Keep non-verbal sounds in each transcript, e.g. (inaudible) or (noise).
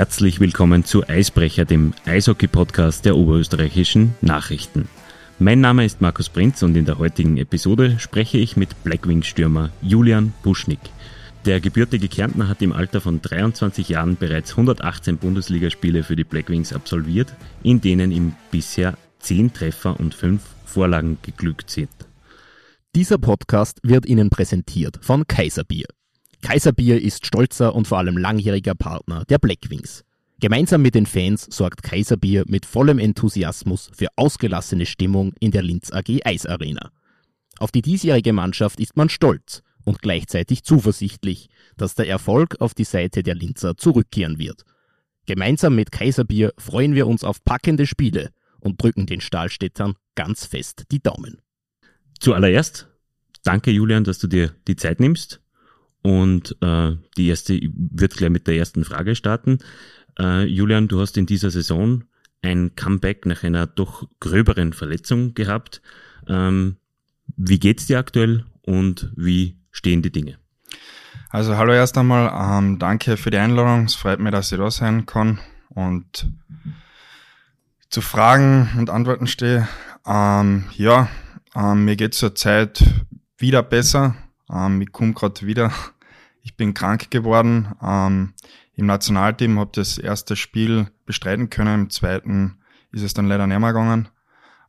Herzlich willkommen zu Eisbrecher, dem Eishockey-Podcast der oberösterreichischen Nachrichten. Mein Name ist Markus Prinz und in der heutigen Episode spreche ich mit Blackwings-Stürmer Julian Buschnick. Der gebürtige Kärntner hat im Alter von 23 Jahren bereits 118 Bundesligaspiele für die Blackwings absolviert, in denen ihm bisher 10 Treffer und 5 Vorlagen geglückt sind. Dieser Podcast wird Ihnen präsentiert von Kaiserbier. Kaiserbier ist stolzer und vor allem langjähriger Partner der Blackwings. Gemeinsam mit den Fans sorgt Kaiserbier mit vollem Enthusiasmus für ausgelassene Stimmung in der Linz AG Eisarena. Auf die diesjährige Mannschaft ist man stolz und gleichzeitig zuversichtlich, dass der Erfolg auf die Seite der Linzer zurückkehren wird. Gemeinsam mit Kaiserbier freuen wir uns auf packende Spiele und drücken den Stahlstädtern ganz fest die Daumen. Zuallererst, danke Julian, dass du dir die Zeit nimmst. Und äh, die erste wird gleich mit der ersten Frage starten. Äh, Julian, du hast in dieser Saison ein Comeback nach einer doch gröberen Verletzung gehabt. Ähm, wie geht's dir aktuell und wie stehen die Dinge? Also hallo erst einmal, ähm, danke für die Einladung. Es freut mich, dass ich da sein kann und zu Fragen und Antworten stehe. Ähm, ja, ähm, mir geht zur Zeit wieder besser. Ähm, ich komme gerade wieder. Ich bin krank geworden. Ähm, Im Nationalteam habe das erste Spiel bestreiten können. Im zweiten ist es dann leider nicht mehr gegangen.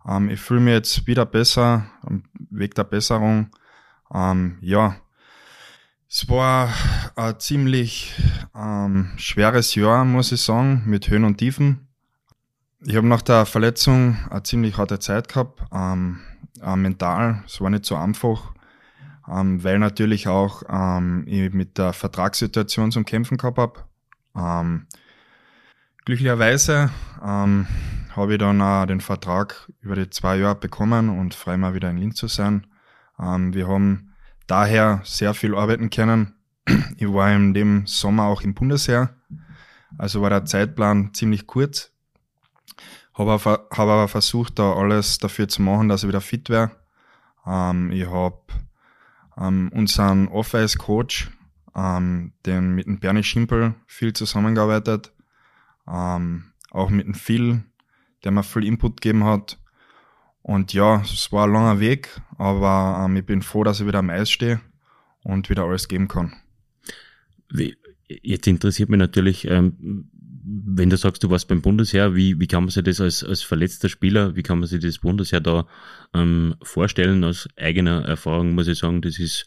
Ähm, ich fühle mich jetzt wieder besser, am Weg der Besserung. Ähm, ja, es war ein ziemlich ähm, schweres Jahr, muss ich sagen, mit Höhen und Tiefen. Ich habe nach der Verletzung eine ziemlich harte Zeit gehabt, ähm, äh, mental. Es war nicht so einfach ähm, weil natürlich auch ähm, ich mit der Vertragssituation zum Kämpfen gehabt habe. Ähm, glücklicherweise ähm, habe ich dann auch den Vertrag über die zwei Jahre bekommen und frei mal wieder in Linz zu sein. Ähm, wir haben daher sehr viel arbeiten können. Ich war in dem Sommer auch im Bundesheer, also war der Zeitplan ziemlich kurz. Habe aber, hab aber versucht, da alles dafür zu machen, dass ich wieder fit wäre. Ähm, ich habe ähm, unseren Off-Ice-Coach, ähm, den mit dem Bernie Schimpel viel zusammengearbeitet, ähm, auch mit dem Phil, der mir viel Input gegeben hat. Und ja, es war ein langer Weg, aber ähm, ich bin froh, dass ich wieder am Eis stehe und wieder alles geben kann. Wie, jetzt interessiert mich natürlich, ähm, wenn du sagst, du warst beim Bundesheer, wie, wie kann man sich das als, als verletzter Spieler, wie kann man sich das Bundesheer da ähm, vorstellen? Aus eigener Erfahrung muss ich sagen, das ist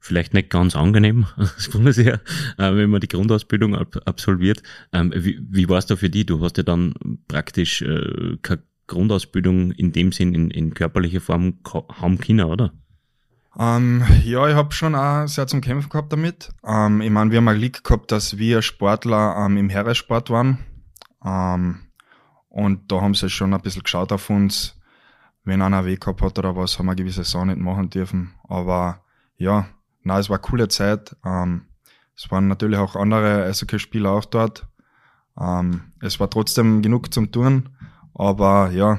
vielleicht nicht ganz angenehm, (laughs) das Bundesheer, äh, wenn man die Grundausbildung ab, absolviert. Ähm, wie, wie war es da für dich? Du hast ja dann praktisch äh, keine Grundausbildung in dem Sinn in, in körperlicher Form haben können, oder? Ähm, ja, ich habe schon auch sehr zum Kämpfen gehabt damit. Ähm, ich meine, wir haben ein Glück gehabt, dass wir Sportler ähm, im Herrensport waren. Ähm, und da haben sie schon ein bisschen geschaut auf uns. Wenn einer Weg gehabt hat oder was, haben wir gewisse Sachen nicht machen dürfen. Aber ja, na, es war eine coole Zeit. Ähm, es waren natürlich auch andere Eishockey-Spieler auch dort. Ähm, es war trotzdem genug zum Tun. Aber ja,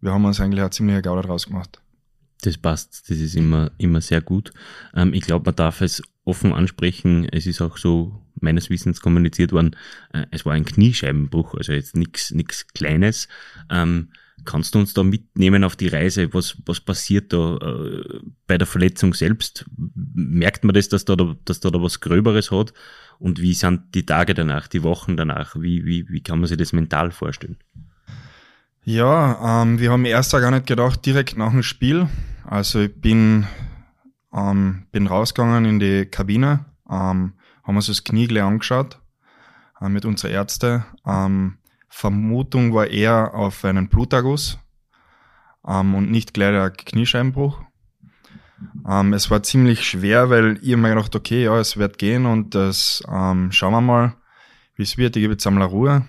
wir haben uns eigentlich eine ziemliche Gaude draus gemacht. Das passt, das ist immer, immer sehr gut. Ähm, ich glaube, man darf es offen ansprechen. Es ist auch so meines Wissens kommuniziert worden, äh, es war ein Kniescheibenbruch, also jetzt nichts nichts Kleines. Ähm, kannst du uns da mitnehmen auf die Reise? Was, was passiert da äh, bei der Verletzung selbst? Merkt man das, dass da, dass da, da was Gröberes hat? Und wie sind die Tage danach, die Wochen danach? Wie, wie, wie kann man sich das mental vorstellen? Ja, ähm, wir haben erst gar nicht gedacht, direkt nach dem Spiel. Also ich bin, ähm, bin rausgegangen in die Kabine, ähm, haben uns das Knie gleich angeschaut äh, mit unserer Ärzte. Ähm, Vermutung war eher auf einen Bluterguss ähm, und nicht gleich der Kniescheibenbruch. Ähm, es war ziemlich schwer, weil ich mir gedacht, okay, ja, es wird gehen und das ähm, schauen wir mal, wie es wird. Ich gebe jetzt einmal Ruhe.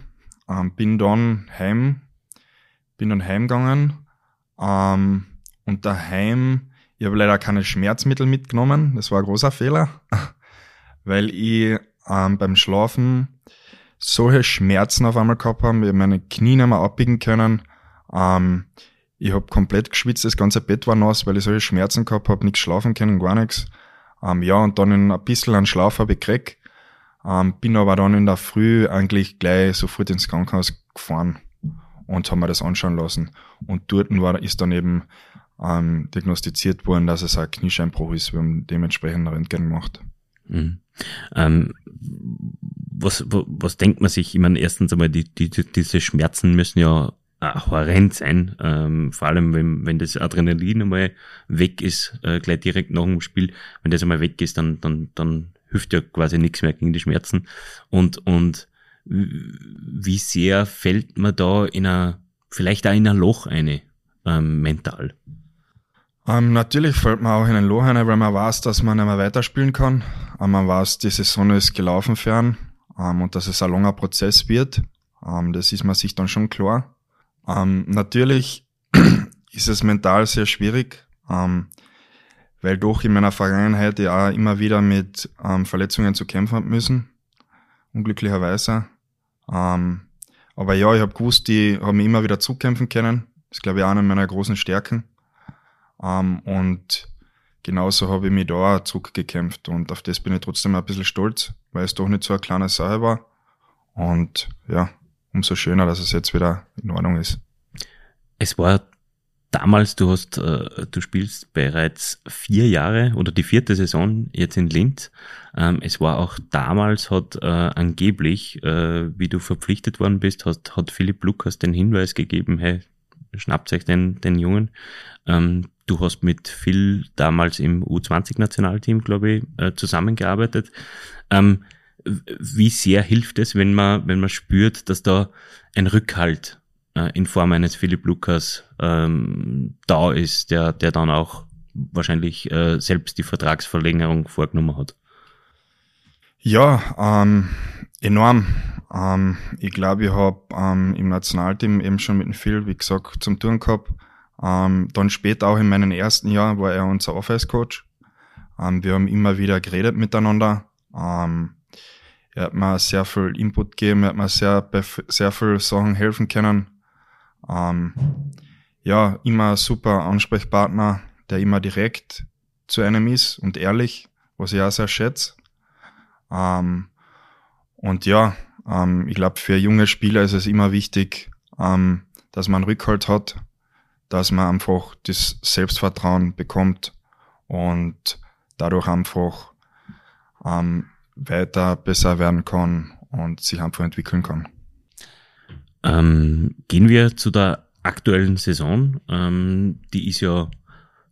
Bin dann heim bin dann heimgegangen ähm, und daheim, ich habe leider keine Schmerzmittel mitgenommen, das war ein großer Fehler, (laughs) weil ich ähm, beim Schlafen solche Schmerzen auf einmal gehabt habe, ich meine Knie nicht mehr abbiegen können, ähm, ich habe komplett geschwitzt, das ganze Bett war nass, weil ich solche Schmerzen gehabt habe, nichts schlafen können, gar nichts. Ähm, ja, und dann in ein bisschen an Schlaf habe ich gekriegt. Ähm, bin aber dann in der Früh eigentlich gleich sofort ins Krankenhaus gefahren und haben mir das anschauen lassen. Und dort war, ist dann eben ähm, diagnostiziert worden, dass es ein Kniescheinbruch ist. Wir haben dementsprechend Röntgen gemacht. Mhm. Ähm, was, was denkt man sich? Ich meine, erstens einmal, die, die, diese Schmerzen müssen ja horrend sein, ähm, vor allem wenn, wenn das Adrenalin einmal weg ist, äh, gleich direkt nach dem Spiel, wenn das einmal weg ist, dann, dann, dann hilft ja quasi nichts mehr gegen die Schmerzen. Und, und wie sehr fällt man da in ein, vielleicht auch in ein Loch eine, ähm, mental? Ähm, natürlich fällt man auch in ein Loch eine, weil man weiß, dass man nicht mehr weiterspielen kann. Ähm, man weiß, die Saison ist gelaufen fern ähm, und dass es ein langer Prozess wird. Ähm, das ist man sich dann schon klar. Ähm, natürlich (clears throat) ist es mental sehr schwierig, ähm, weil doch in meiner Vergangenheit ja immer wieder mit Verletzungen zu kämpfen habe müssen, unglücklicherweise. Aber ja, ich habe gewusst, die haben immer wieder zukämpfen können. Das ist, glaube ich, eine meiner großen Stärken. Ähm, und genauso habe ich mich da auch zurückgekämpft und auf das bin ich trotzdem ein bisschen stolz, weil es doch nicht so eine kleine Sache war. Und ja, umso schöner, dass es jetzt wieder in Ordnung ist. Es war damals, du hast, äh, du spielst bereits vier Jahre oder die vierte Saison jetzt in Linz. Ähm, es war auch damals, hat äh, angeblich, äh, wie du verpflichtet worden bist, hat, hat Philipp Lukas den Hinweis gegeben, hey, schnappt euch den, den Jungen. Ähm, du hast mit Phil damals im U20-Nationalteam, glaube ich, äh, zusammengearbeitet. Ähm, wie sehr hilft es, wenn man, wenn man spürt, dass da ein Rückhalt äh, in Form eines Philipp Lukas ähm, da ist, der, der dann auch wahrscheinlich äh, selbst die Vertragsverlängerung vorgenommen hat? Ja, ähm, enorm. Ähm, ich glaube, ich habe ähm, im Nationalteam eben schon mit dem Phil, wie gesagt, zum Turn gehabt. Ähm, dann später auch in meinem ersten Jahr war er unser Office-Coach. Ähm, wir haben immer wieder geredet miteinander. Ähm, er hat mir sehr viel Input gegeben, er hat mir sehr, sehr viel Sachen helfen können. Ähm, ja, immer super Ansprechpartner, der immer direkt zu einem ist und ehrlich, was ich auch sehr schätze. Ähm, und ja, ähm, ich glaube, für junge Spieler ist es immer wichtig, ähm, dass man Rückhalt hat, dass man einfach das Selbstvertrauen bekommt und dadurch einfach ähm, weiter besser werden kann und sich einfach entwickeln kann. Ähm, gehen wir zu der aktuellen Saison. Ähm, die ist ja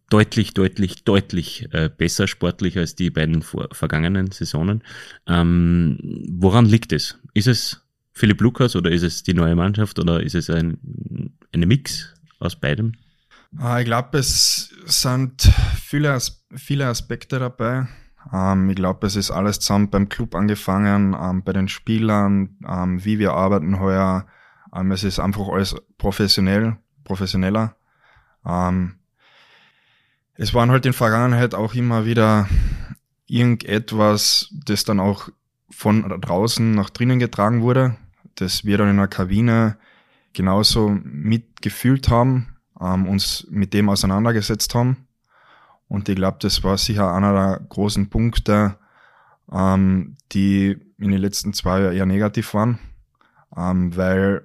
deutlich, deutlich, deutlich äh, besser sportlich als die beiden vor, vergangenen Saisonen. Ähm, woran liegt es? Ist es Philipp Lukas oder ist es die neue Mannschaft oder ist es ein, eine Mix aus beidem? Ah, ich glaube, es sind viele, viele Aspekte dabei. Ähm, ich glaube, es ist alles zusammen beim Club angefangen, ähm, bei den Spielern, ähm, wie wir arbeiten heuer. Ähm, es ist einfach alles professionell, professioneller. Ähm, es waren halt in Vergangenheit auch immer wieder irgendetwas, das dann auch von draußen nach drinnen getragen wurde, das wir dann in der Kabine genauso mitgefühlt haben, ähm, uns mit dem auseinandergesetzt haben. Und ich glaube, das war sicher einer der großen Punkte, ähm, die in den letzten zwei Jahren eher negativ waren, ähm, weil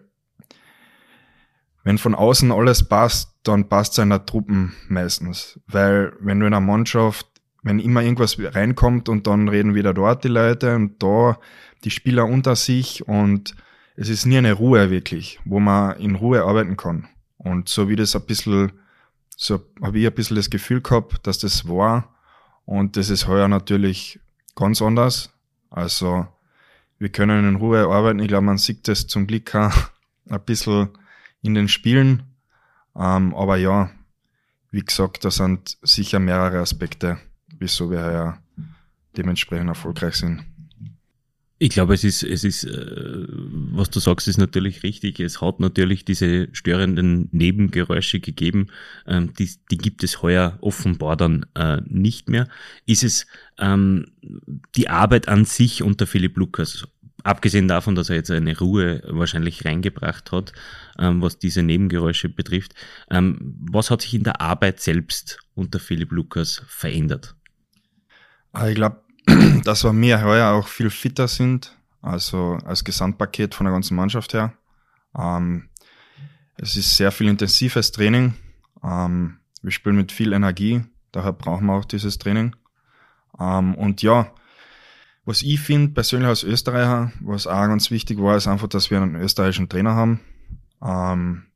wenn von außen alles passt, dann passt es in der Truppen meistens. Weil wenn du in einer Mannschaft, wenn immer irgendwas reinkommt und dann reden wieder dort die Leute und da die Spieler unter sich und es ist nie eine Ruhe wirklich, wo man in Ruhe arbeiten kann. Und so wie das ein bisschen so habe ich ein bisschen das Gefühl gehabt, dass das war. Und das ist heuer natürlich ganz anders. Also wir können in Ruhe arbeiten. Ich glaube, man sieht das zum Glück auch (laughs) ein bisschen in den Spielen. Ähm, aber ja, wie gesagt, da sind sicher mehrere Aspekte, wieso wir heuer dementsprechend erfolgreich sind. Ich glaube, es ist, es ist, äh, was du sagst, ist natürlich richtig. Es hat natürlich diese störenden Nebengeräusche gegeben. Ähm, die, die gibt es heuer offenbar dann äh, nicht mehr. Ist es ähm, die Arbeit an sich unter Philipp Lukas, abgesehen davon, dass er jetzt eine Ruhe wahrscheinlich reingebracht hat, ähm, was diese Nebengeräusche betrifft, ähm, was hat sich in der Arbeit selbst unter Philipp Lukas verändert? Ah, ich glaube, (clears throat) dass wir mir heuer auch viel fitter sind, also als Gesamtpaket von der ganzen Mannschaft her. Ähm, es ist sehr viel intensives Training. Ähm, wir spielen mit viel Energie, daher brauchen wir auch dieses Training. Ähm, und ja, was ich finde, persönlich als Österreicher, was auch ganz wichtig war, ist einfach, dass wir einen österreichischen Trainer haben. Ähm,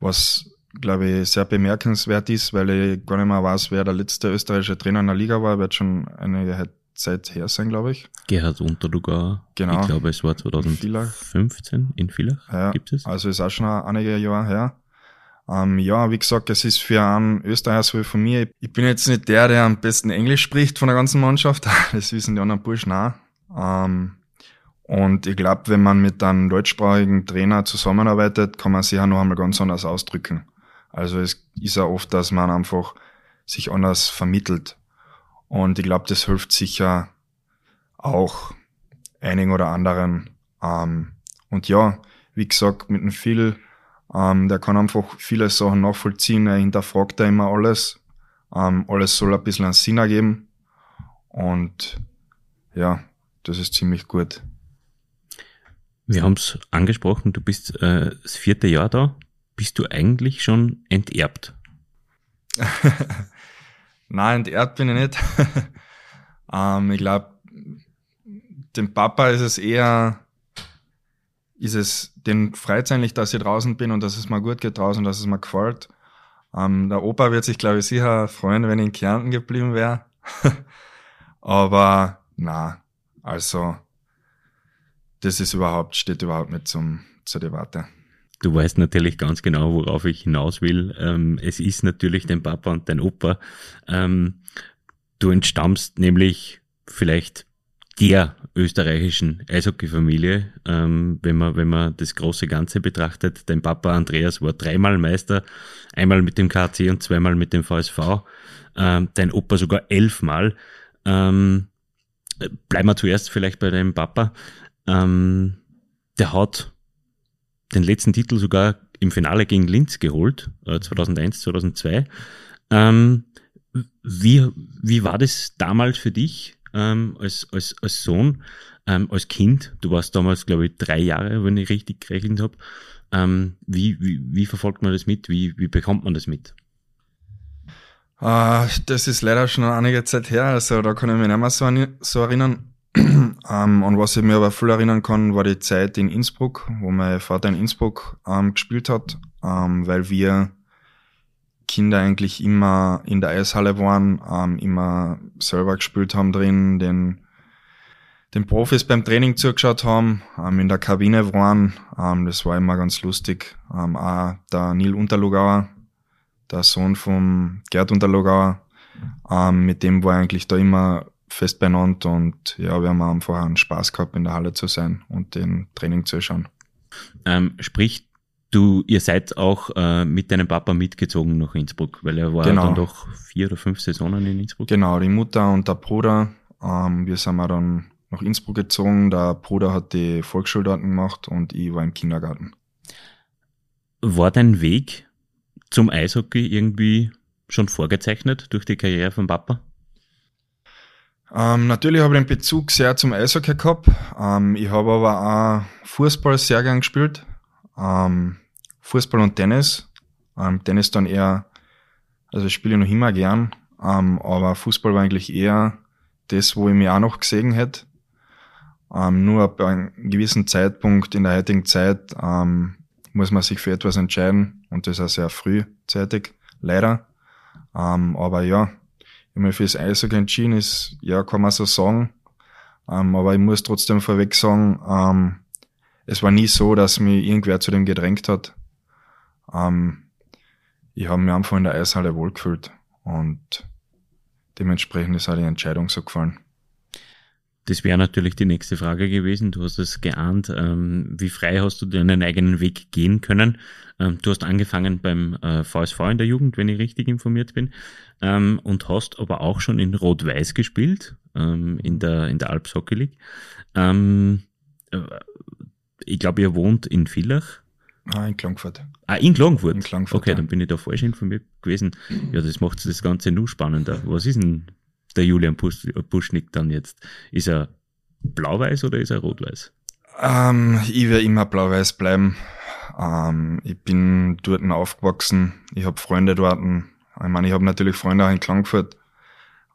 was, glaube ich, sehr bemerkenswert ist, weil ich gar nicht mehr weiß, wer der letzte österreichische Trainer in der Liga war. Wird schon einige Zeit her sein, glaube ich. Gerhard Unterlugauer. Genau. Ich glaube, es war 2015 in Villach. Ja, gibt es. Also ist auch schon einige Jahre her. Ähm, ja, wie gesagt, es ist für einen Österreicher so wie von mir. Ich bin jetzt nicht der, der am besten Englisch spricht von der ganzen Mannschaft. (laughs) Das wissen die anderen Burschen auch. Ähm, und ich glaube, wenn man mit einem deutschsprachigen Trainer zusammenarbeitet, kann man sich ja noch einmal ganz anders ausdrücken. Also es ist ja oft, dass man einfach sich anders vermittelt. Und ich glaube, das hilft sicher auch einigen oder anderen. Ähm, und ja, wie gesagt, mit einem viel ähm, der kann einfach viele Sachen nachvollziehen, er hinterfragt da immer alles. Ähm, alles soll ein bisschen einen Sinn ergeben. Und ja, das ist ziemlich gut. Wir haben es angesprochen, du bist äh, das vierte Jahr da. Bist du eigentlich schon enterbt? (laughs) Nein, enterbt bin ich nicht. (laughs) ähm, ich glaube, dem Papa ist es eher ist es, den freut eigentlich, dass ich draußen bin und dass es mir gut geht draußen, dass es mir gefällt. Ähm, der Opa wird sich, glaube ich, sicher freuen, wenn ich in Kärnten geblieben wäre. (laughs) Aber na, also das ist überhaupt, steht überhaupt nicht zum, zur Debatte. Du weißt natürlich ganz genau, worauf ich hinaus will. Ähm, es ist natürlich dein Papa und dein Opa. Ähm, du entstammst nämlich vielleicht der österreichischen Eishockeyfamilie, ähm, wenn man wenn man das große Ganze betrachtet. Dein Papa Andreas war dreimal Meister, einmal mit dem KC und zweimal mit dem VSV. Ähm, dein Opa sogar elfmal. Ähm, bleiben wir zuerst vielleicht bei deinem Papa. Ähm, der hat den letzten Titel sogar im Finale gegen Linz geholt, äh, 2001, 2002. Ähm, wie, wie war das damals für dich? ähm, als, als, als Sohn, ähm, als Kind. Du warst damals, glaube ich, drei Jahre, wenn ich richtig gerechnet habe. Ähm, wie, wie, wie verfolgt man das mit? Wie, wie bekommt man das mit? Uh, das ist leider schon einige Zeit her, also da kann ich mich nicht mehr so erinnern. (clears throat) ähm, und was ich mir aber viel erinnern kann, war die Zeit in Innsbruck, wo mein Vater in Innsbruck ähm, gespielt hat, ähm, weil wir Kinder eigentlich immer in der Eishalle waren, ähm, immer selber gespielt haben drin, den, den Profis beim Training zugeschaut haben, ähm, in der Kabine waren. Ähm, das war immer ganz lustig. Auch der Neil Unterlugauer, der Sohn vom Gerd Unterlugauer, ähm, mit dem war eigentlich da immer fest benannt und ja, wir haben einfach einen Spaß gehabt, in der Halle zu sein und den Training zu schauen. Ähm, sprich, Du, ihr seid auch äh, mit deinem Papa mitgezogen nach Innsbruck, weil er war genau. dann doch vier oder fünf Saisonen in Innsbruck. Genau, die Mutter und der Bruder. Ähm, wir sind dann nach Innsbruck gezogen. Der Bruder hat die Volksschuldaten gemacht und ich war im Kindergarten. War dein Weg zum Eishockey irgendwie schon vorgezeichnet durch die Karriere von Papa? Ähm, natürlich habe ich den Bezug sehr zum Eishockey gehabt. Ähm, ich habe aber auch Fußball sehr gern gespielt ähm, Fußball und Tennis. Ähm, Tennis dann eher, also ich spiele noch immer gern, ähm, aber Fußball war eigentlich eher das, wo ich mich auch noch gesehen hätte. Ähm, nur bei einem gewissen Zeitpunkt in der heutigen Zeit muss man sich für etwas entscheiden und das auch sehr frühzeitig, leider. Aber ja, mich fürs Eishockey entschieden, ist, ja, kann man so sagen. Ähm, aber ich muss trotzdem vorweg sagen, ähm, es war nie so, dass mich irgendwer zu dem gedrängt hat. Ähm, ich habe mich einfach in der Eishalle wohlgefühlt und dementsprechend ist auch die Entscheidung so gefallen. Das wäre natürlich die nächste Frage gewesen. Du hast es geahnt. Ähm, wie frei hast du deinen eigenen Weg gehen können? Ähm, du hast angefangen beim äh, VSV in der Jugend, wenn ich richtig informiert bin, ähm, und hast aber auch schon in Rot-Weiß gespielt, ähm, in der, in der Alps Hockey League. Ähm, äh, ich glaube, ihr wohnt in Villach. Ah, in Klagenfurt. Ah, in Klagenfurt? In Klagenfurt okay, ja. dann bin ich da falsch informiert gewesen. Ja, das macht das Ganze nur spannender. Was ist denn der Julian Buschnick dann jetzt? Ist er blau-weiß oder ist er rot-weiß? Ähm, ich werde immer blau-weiß bleiben. Ähm, ich bin dort aufgewachsen. Ich habe Freunde dort. Ich meine, ich habe natürlich Freunde auch in Klagenfurt.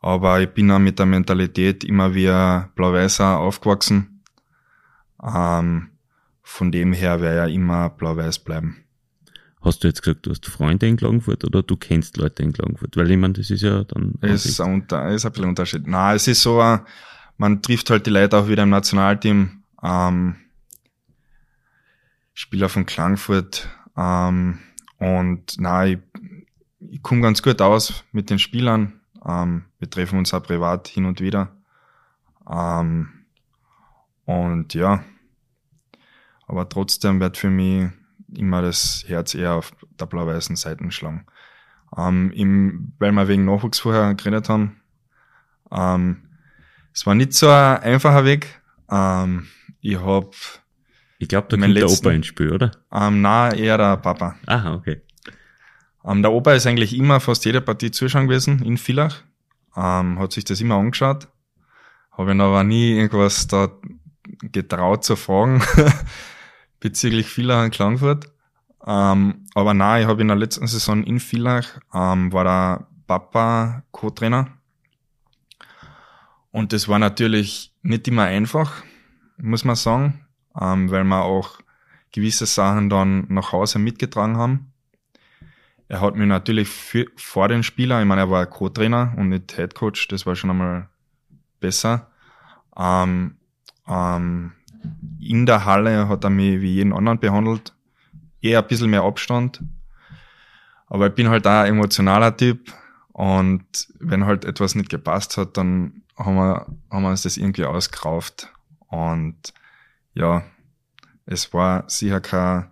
Aber ich bin auch mit der Mentalität immer wie blau-weißer aufgewachsen. Ähm, von dem her werde ja immer blau-weiß bleiben. Hast du jetzt gesagt, du hast Freunde in Klagenfurt oder du kennst Leute in Klagenfurt? Weil ich meine, das ist ja dann. Es ist ein, unter, ist ein bisschen Unterschied. Na, es ist so, man trifft halt die Leute auch wieder im Nationalteam. Ähm, Spieler von Klagenfurt. Ähm, und na, ich, ich komme ganz gut aus mit den Spielern. Ähm, wir treffen uns auch privat hin und wieder. Ähm, und ja, aber trotzdem wird für mich immer das Herz eher auf der blau-weißen Seite schlagen. Ähm, im, weil wir wegen Nachwuchs vorher geredet haben. Ähm, es war nicht so ein einfacher Weg. Ähm, ich habe Ich glaube, da kommt letzten, der Opa ins Spiel, oder? Ähm, na, eher der Papa. Aha, okay. Ähm, der Opa ist eigentlich immer fast jede Partie zuschauen gewesen in Villach. Ähm, hat sich das immer angeschaut. Habe ihn aber nie irgendwas da getraut zu fragen (laughs) bezüglich Villach und Klagenfurt. Ähm, aber nein, ich habe in der letzten Saison in Villach, ähm, war der Papa Co-Trainer. Und das war natürlich nicht immer einfach, muss man sagen, ähm, weil wir auch gewisse Sachen dann nach Hause mitgetragen haben. Er hat mir natürlich für, vor den Spielern, ich meine, er war Co-Trainer und nicht Head Coach, das war schon einmal besser. Ähm, ähm, in der Halle hat er mich wie jeden anderen behandelt. Eher ein bisschen mehr Abstand. Aber ich bin halt auch ein emotionaler Typ. Und wenn halt etwas nicht gepasst hat, dann haben wir, haben wir uns das irgendwie ausgerauft. Und ja, es war sicher keine,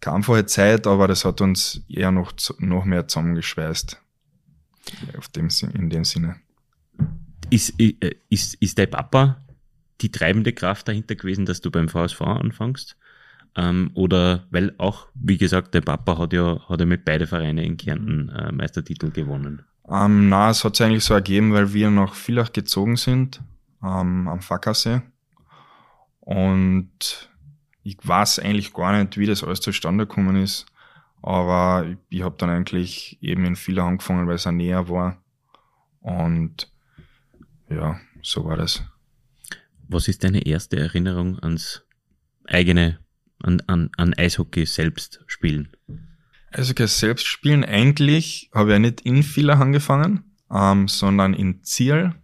keine einfache Zeit, aber das hat uns eher noch, noch mehr zusammengeschweißt. Auf dem, in dem Sinne. Ist, äh, ist, ist dein Papa die treibende Kraft dahinter gewesen, dass du beim VSV anfängst? Ähm, oder weil auch, wie gesagt, der Papa hat ja, hat ja mit beide Vereine in Kärnten äh, Meistertitel gewonnen. Ähm, na, es hat sich eigentlich so ergeben, weil wir nach Villach gezogen sind, ähm, am Fackersee. Und ich weiß eigentlich gar nicht, wie das alles zustande gekommen ist. Aber ich, ich habe dann eigentlich eben in Villach angefangen, weil es auch näher war. Und ja, so war das. Was ist deine erste Erinnerung ans eigene, an, an, an Eishockey selbst spielen? Eishockey selbst spielen eigentlich habe ich ja nicht in Villach angefangen, ähm, sondern in Ziel.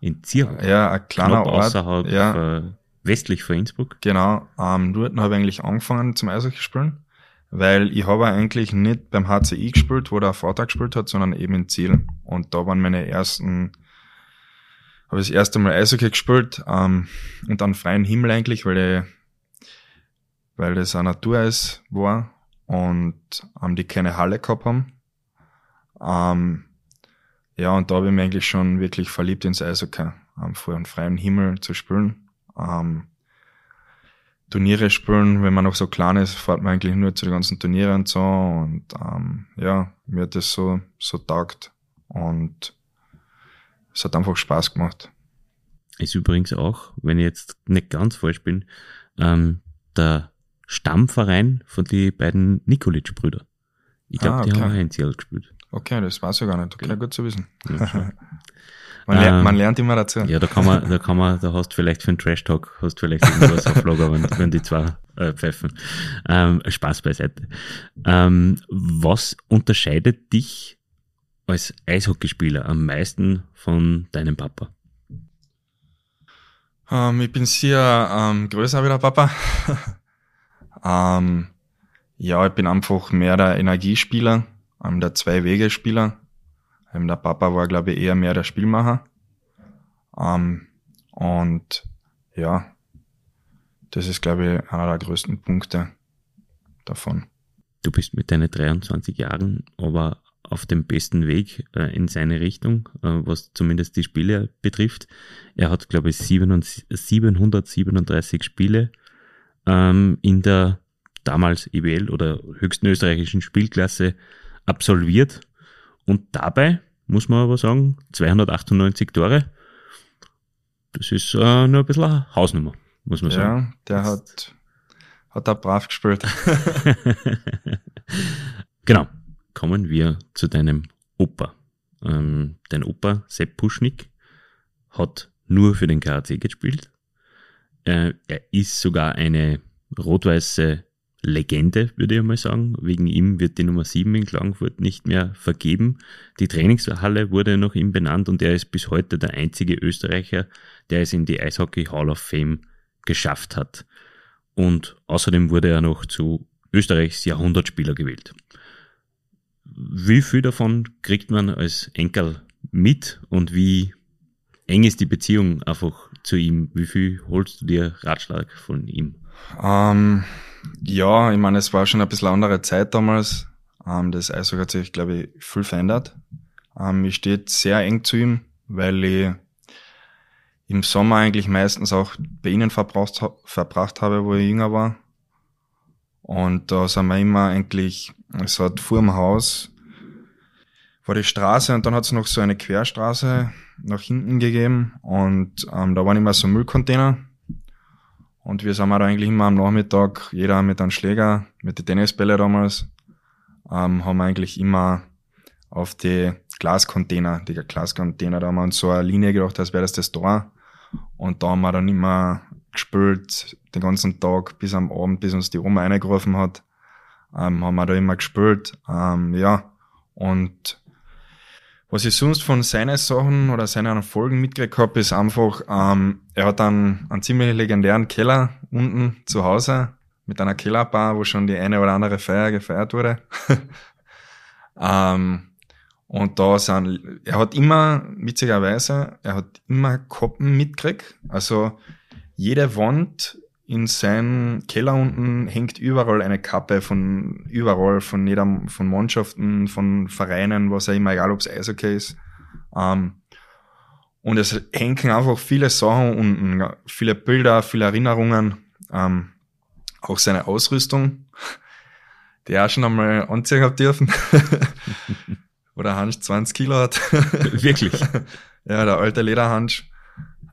In Ziel? Ja, ein kleiner Ort. außerhalb, ja. Äh, westlich von Innsbruck. Genau, ähm, dort habe ich eigentlich angefangen zum Eishockey spielen, weil ich habe eigentlich nicht beim HCI gespielt, wo der Vater gespielt hat, sondern eben in Ziel. Und da waren meine ersten habe das erste Mal Eishockey gespielt ähm, und an freien Himmel eigentlich, weil ich, weil das ein Natureis war und ähm, die keine Halle gehabt haben. Ähm, ja, und da habe ich mich eigentlich schon wirklich verliebt ins Eishockey, ähm, vor einem freien Himmel zu spielen. Ähm, Turniere spielen, wenn man noch so klein ist, fährt man eigentlich nur zu den ganzen Turnieren und so und ähm, ja, mir hat das so, so taugt und es hat einfach Spaß gemacht. Ist übrigens auch, wenn ich jetzt nicht ganz falsch bin, ähm, der Stammverein von den beiden Nikolic-Brüder. Ich glaube, ah, okay. die haben auch ein Ziel gespielt. Okay, das weiß ich gar nicht. Okay, genau. gut zu wissen. Ja, (laughs) man, lernt, ähm, man, lernt, immer dazu. Ja, da kann man, da kann man, da hast du vielleicht für einen Trash Talk, hast vielleicht irgendwas auf Lager, wenn, wenn die zwei äh, pfeifen. Ähm, Spaß beiseite. Ähm, was unterscheidet dich als Eishockeyspieler am meisten von deinem Papa? Ähm, ich bin sehr ähm, größer wie der Papa. (laughs) ähm, ja, ich bin einfach mehr der Energiespieler, ähm, der Zwei-Wege-Spieler. Ähm, der Papa war, glaube ich, eher mehr der Spielmacher. Ähm, und ja, das ist, glaube ich, einer der größten Punkte davon. Du bist mit deinen 23 Jahren aber auf dem besten Weg äh, in seine Richtung, äh, was zumindest die Spiele betrifft. Er hat, glaube ich, 737 Spiele ähm, in der damals EWL oder höchsten österreichischen Spielklasse absolviert und dabei muss man aber sagen. 298 Tore. Das ist äh, nur ein bisschen eine Hausnummer, muss man sagen. Ja, der hat, hat da brav gespielt. (laughs) (laughs) genau. Kommen wir zu deinem Opa. Ähm, dein Opa, Sepp Puschnik, hat nur für den KAC gespielt. Äh, er ist sogar eine rot-weiße Legende, würde ich mal sagen. Wegen ihm wird die Nummer 7 in Klagenfurt nicht mehr vergeben. Die Trainingshalle wurde nach ihm benannt und er ist bis heute der einzige Österreicher, der es in die Eishockey Hall of Fame geschafft hat. Und außerdem wurde er noch zu Österreichs Jahrhundertspieler gewählt. Wie viel davon kriegt man als Enkel mit und wie eng ist die Beziehung einfach zu ihm? Wie viel holst du dir Ratschlag von ihm? Ähm, ja, ich meine, es war schon ein bisschen andere Zeit damals. Ähm, das Eishockey hat sich, glaube ich, viel verändert. Ähm, ich stehe sehr eng zu ihm, weil ich im Sommer eigentlich meistens auch bei ihnen verbracht, verbracht habe, wo ich jünger war. Und da sind wir immer eigentlich, es hat vor dem Haus war die Straße und dann hat es noch so eine Querstraße nach hinten gegeben und ähm, da waren immer so Müllcontainer und wir sind da eigentlich immer am Nachmittag, jeder mit einem Schläger, mit den Tennisbälle damals, ähm, haben wir eigentlich immer auf die Glascontainer, die Glascontainer, da haben wir uns so eine Linie gedacht, als wäre das das Tor. Und da haben wir dann immer gespielt, den ganzen Tag bis am Abend, bis uns die Oma reingerufen hat, ähm, haben wir da immer gespielt. Ähm, ja, und was ich sonst von seinen Sachen oder seinen Folgen mitgekriegt habe, ist einfach, ähm, er hat einen, einen ziemlich legendären Keller unten zu Hause mit einer Kellerbar, wo schon die eine oder andere Feier gefeiert wurde. (laughs) ähm, und da sind, er hat immer, witzigerweise, er hat immer Koppen mitgekriegt. Also jede Wand in seinem Keller unten hängt überall eine Kappe von überall, von jeder, von Mannschaften, von Vereinen, was auch immer, egal ob es Eishockey ist. Ähm, und es hängen einfach viele Sachen unten, viele Bilder, viele Erinnerungen, ähm, auch seine Ausrüstung, die er schon einmal anziehen hat dürfen. (laughs) Oder Hansch 20 Kilo hat. Wirklich? (laughs) ja, der alte Lederhansch.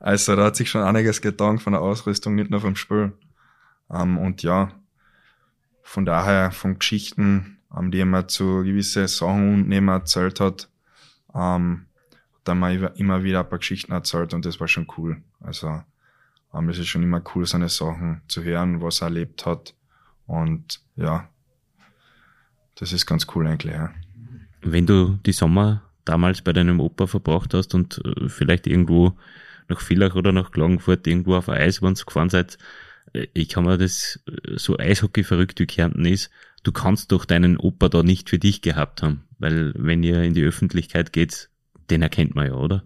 Also da hat sich schon einiges getan von der Ausrüstung, nicht nur vom Spiel. Ähm, und ja, von daher von Geschichten, ähm, die er zu gewisse Sachen und neben erzählt hat, ähm, dann mal immer wieder ein paar Geschichten erzählt und das war schon cool. Also ähm, es ist schon immer cool, seine Sachen zu hören, was er erlebt hat. Und ja, das ist ganz cool eigentlich. Ja. Wenn du die Sommer damals bei deinem Opa verbracht hast und äh, vielleicht irgendwo nach Villach oder nach Klagenfurt irgendwo auf Eis, wenn gefahren seid. Ich kann mir das äh, so Eishockey verrückt wie Kärnten ist. Du kannst doch deinen Opa da nicht für dich gehabt haben, weil wenn ihr in die Öffentlichkeit geht, den erkennt man ja, oder?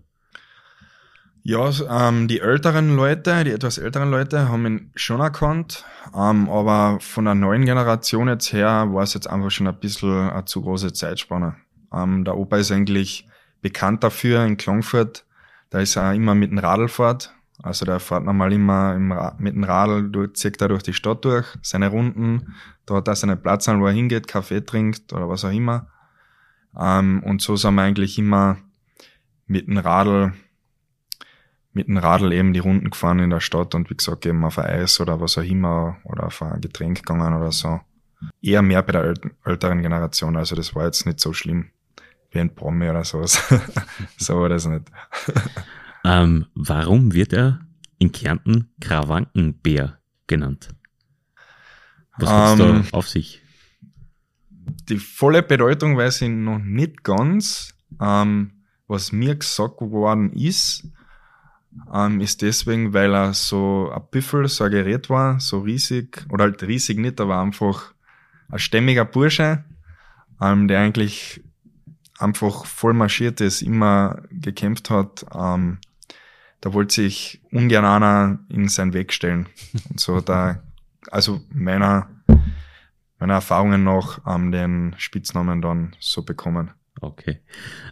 Ja, ähm, die älteren Leute, die etwas älteren Leute haben ihn schon erkannt, ähm, aber von der neuen Generation jetzt her war es jetzt einfach schon ein bisschen eine zu große Zeitspanne. Ähm, der Opa ist eigentlich bekannt dafür in Klangfurt, da ist er immer mit dem Radl fährt. Also der fährt normal immer im mit dem Radl, durch, zieht er durch die Stadt durch, seine Runden. Da hat er seinen Platz an, wo er hingeht, Kaffee trinkt oder was auch immer. Ähm, und so sind wir eigentlich immer mit dem Radl, mit dem Radl eben die Runden gefahren in der Stadt und wie gesagt eben auf ein Eis oder was auch immer oder auf ein Getränk gegangen oder so. Eher mehr bei der älteren Generation, also das war jetzt nicht so schlimm wie ein Promi oder sowas. (laughs) so war das nicht. ähm, warum wird er in Kärnten Krawankenbär genannt? Was hat um, da ähm, auf sich? Die volle Bedeutung weiß ich noch nicht ganz. Ähm, was mir gesagt worden ist, ähm, ist deswegen, weil er so ein Büffel, so ein Gerät war, so riesig, oder halt riesig nicht, aber einfach ein stämmiger Bursche, ähm, der eigentlich einfach voll marschiert ist, immer gekämpft hat, ähm, da wollte sich ungern einer in seinen Weg stellen. Und so da, also meiner, meiner Erfahrungen nach ähm, den Spitznamen dann so bekommen. Okay.